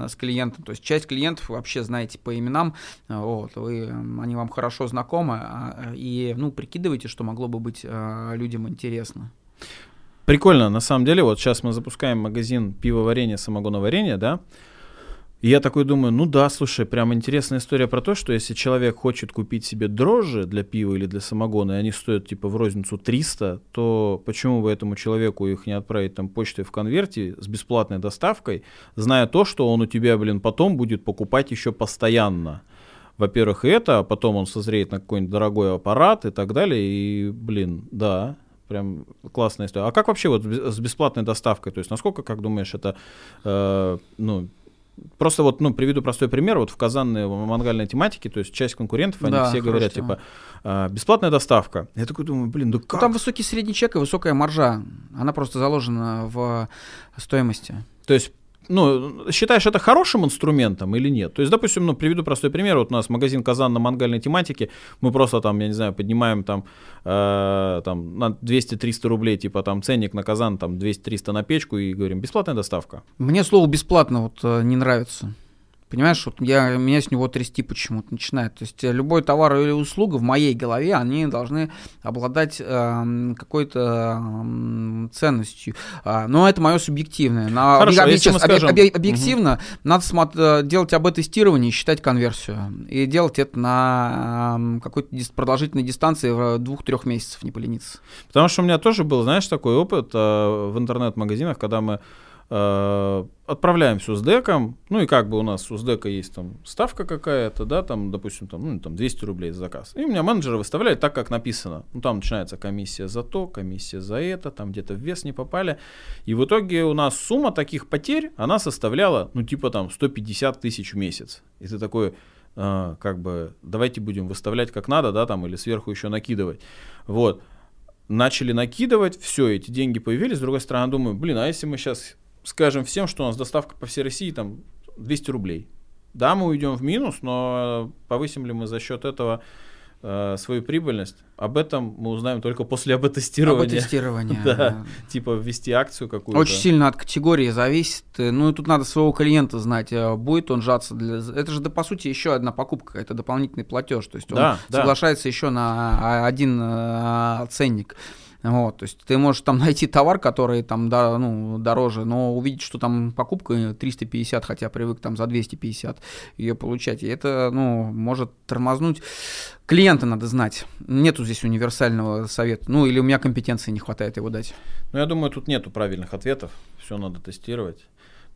с клиентом. То есть часть клиентов вы вообще знаете по именам, вот, вы, они вам хорошо знакомы, а, и ну, прикидывайте, что могло бы быть э, людям интересно. Прикольно, на самом деле, вот сейчас мы запускаем магазин пивоварения, самогоноварения, да, и я такой думаю, ну да, слушай, прям интересная история про то, что если человек хочет купить себе дрожжи для пива или для самогона, и они стоят типа в розницу 300, то почему бы этому человеку их не отправить там почтой в конверте с бесплатной доставкой, зная то, что он у тебя, блин, потом будет покупать еще постоянно. Во-первых, это, а потом он созреет на какой-нибудь дорогой аппарат и так далее, и, блин, да, прям классная история. А как вообще вот с бесплатной доставкой? То есть насколько, как думаешь, это, э, ну, Просто вот, ну, приведу простой пример. Вот в казанной мангальной тематике, то есть часть конкурентов, они да, все говорят, тема. типа, «А, бесплатная доставка. Я такой думаю, блин, да как? Ну, там высокий средний чек и высокая маржа. Она просто заложена в стоимости. То есть ну, считаешь это хорошим инструментом или нет? То есть, допустим, ну, приведу простой пример. Вот у нас магазин Казан на мангальной тематике. Мы просто там, я не знаю, поднимаем там, э, там на 200-300 рублей, типа там ценник на Казан, там 200-300 на печку и говорим, бесплатная доставка. Мне слово бесплатно вот э, не нравится. Понимаешь, вот я, меня с него трясти почему-то начинает. То есть э, любой товар или услуга в моей голове, они должны обладать э, какой-то э, ценностью. А, но это мое субъективное. На, Хорошо, если сейчас, объ, объ, объективно угу. надо смотри, э, делать об тестировании и считать конверсию. И делать это на э, какой-то продолжительной дистанции в двух-трех месяцев, не полениться. Потому что у меня тоже был, знаешь, такой опыт э, в интернет-магазинах, когда мы Э, отправляем все с деком, ну и как бы у нас у дека есть там ставка какая-то, да, там, допустим, там, ну, там 200 рублей за заказ. И у меня менеджеры выставляют так, как написано. Ну, там начинается комиссия за то, комиссия за это, там где-то в вес не попали. И в итоге у нас сумма таких потерь, она составляла, ну, типа там 150 тысяч в месяц. И ты такой, э, как бы, давайте будем выставлять как надо, да, там, или сверху еще накидывать. Вот. Начали накидывать, все, эти деньги появились. С другой стороны, думаю, блин, а если мы сейчас скажем всем, что у нас доставка по всей России там 200 рублей. Да, мы уйдем в минус, но повысим ли мы за счет этого э, свою прибыльность? Об этом мы узнаем только после. АБ-тестирования. да, типа ввести акцию какую-то. Очень сильно от категории зависит. Ну и тут надо своего клиента знать, э, будет он жаться для... Это же, да, по сути, еще одна покупка, это дополнительный платеж. То есть он да, соглашается да. еще на а, один э, ценник. Вот, то есть ты можешь там найти товар, который там да, ну, дороже, но увидеть, что там покупка 350, хотя привык там за 250 ее получать. И это ну, может тормознуть. Клиента надо знать. Нету здесь универсального совета. Ну, или у меня компетенции не хватает его дать. Ну, я думаю, тут нету правильных ответов. Все надо тестировать.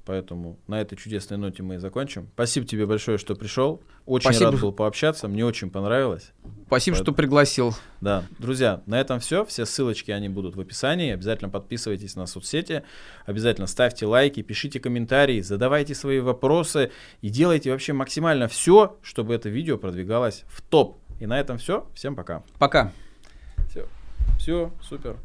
Поэтому на этой чудесной ноте мы и закончим. Спасибо тебе большое, что пришел. Очень Спасибо. рад был пообщаться. Мне очень понравилось. Спасибо, Поэтому... что пригласил. Да. Друзья, на этом все. Все ссылочки, они будут в описании. Обязательно подписывайтесь на соцсети. Обязательно ставьте лайки, пишите комментарии, задавайте свои вопросы и делайте вообще максимально все, чтобы это видео продвигалось в топ. И на этом все. Всем пока. Пока. Все. Все, супер.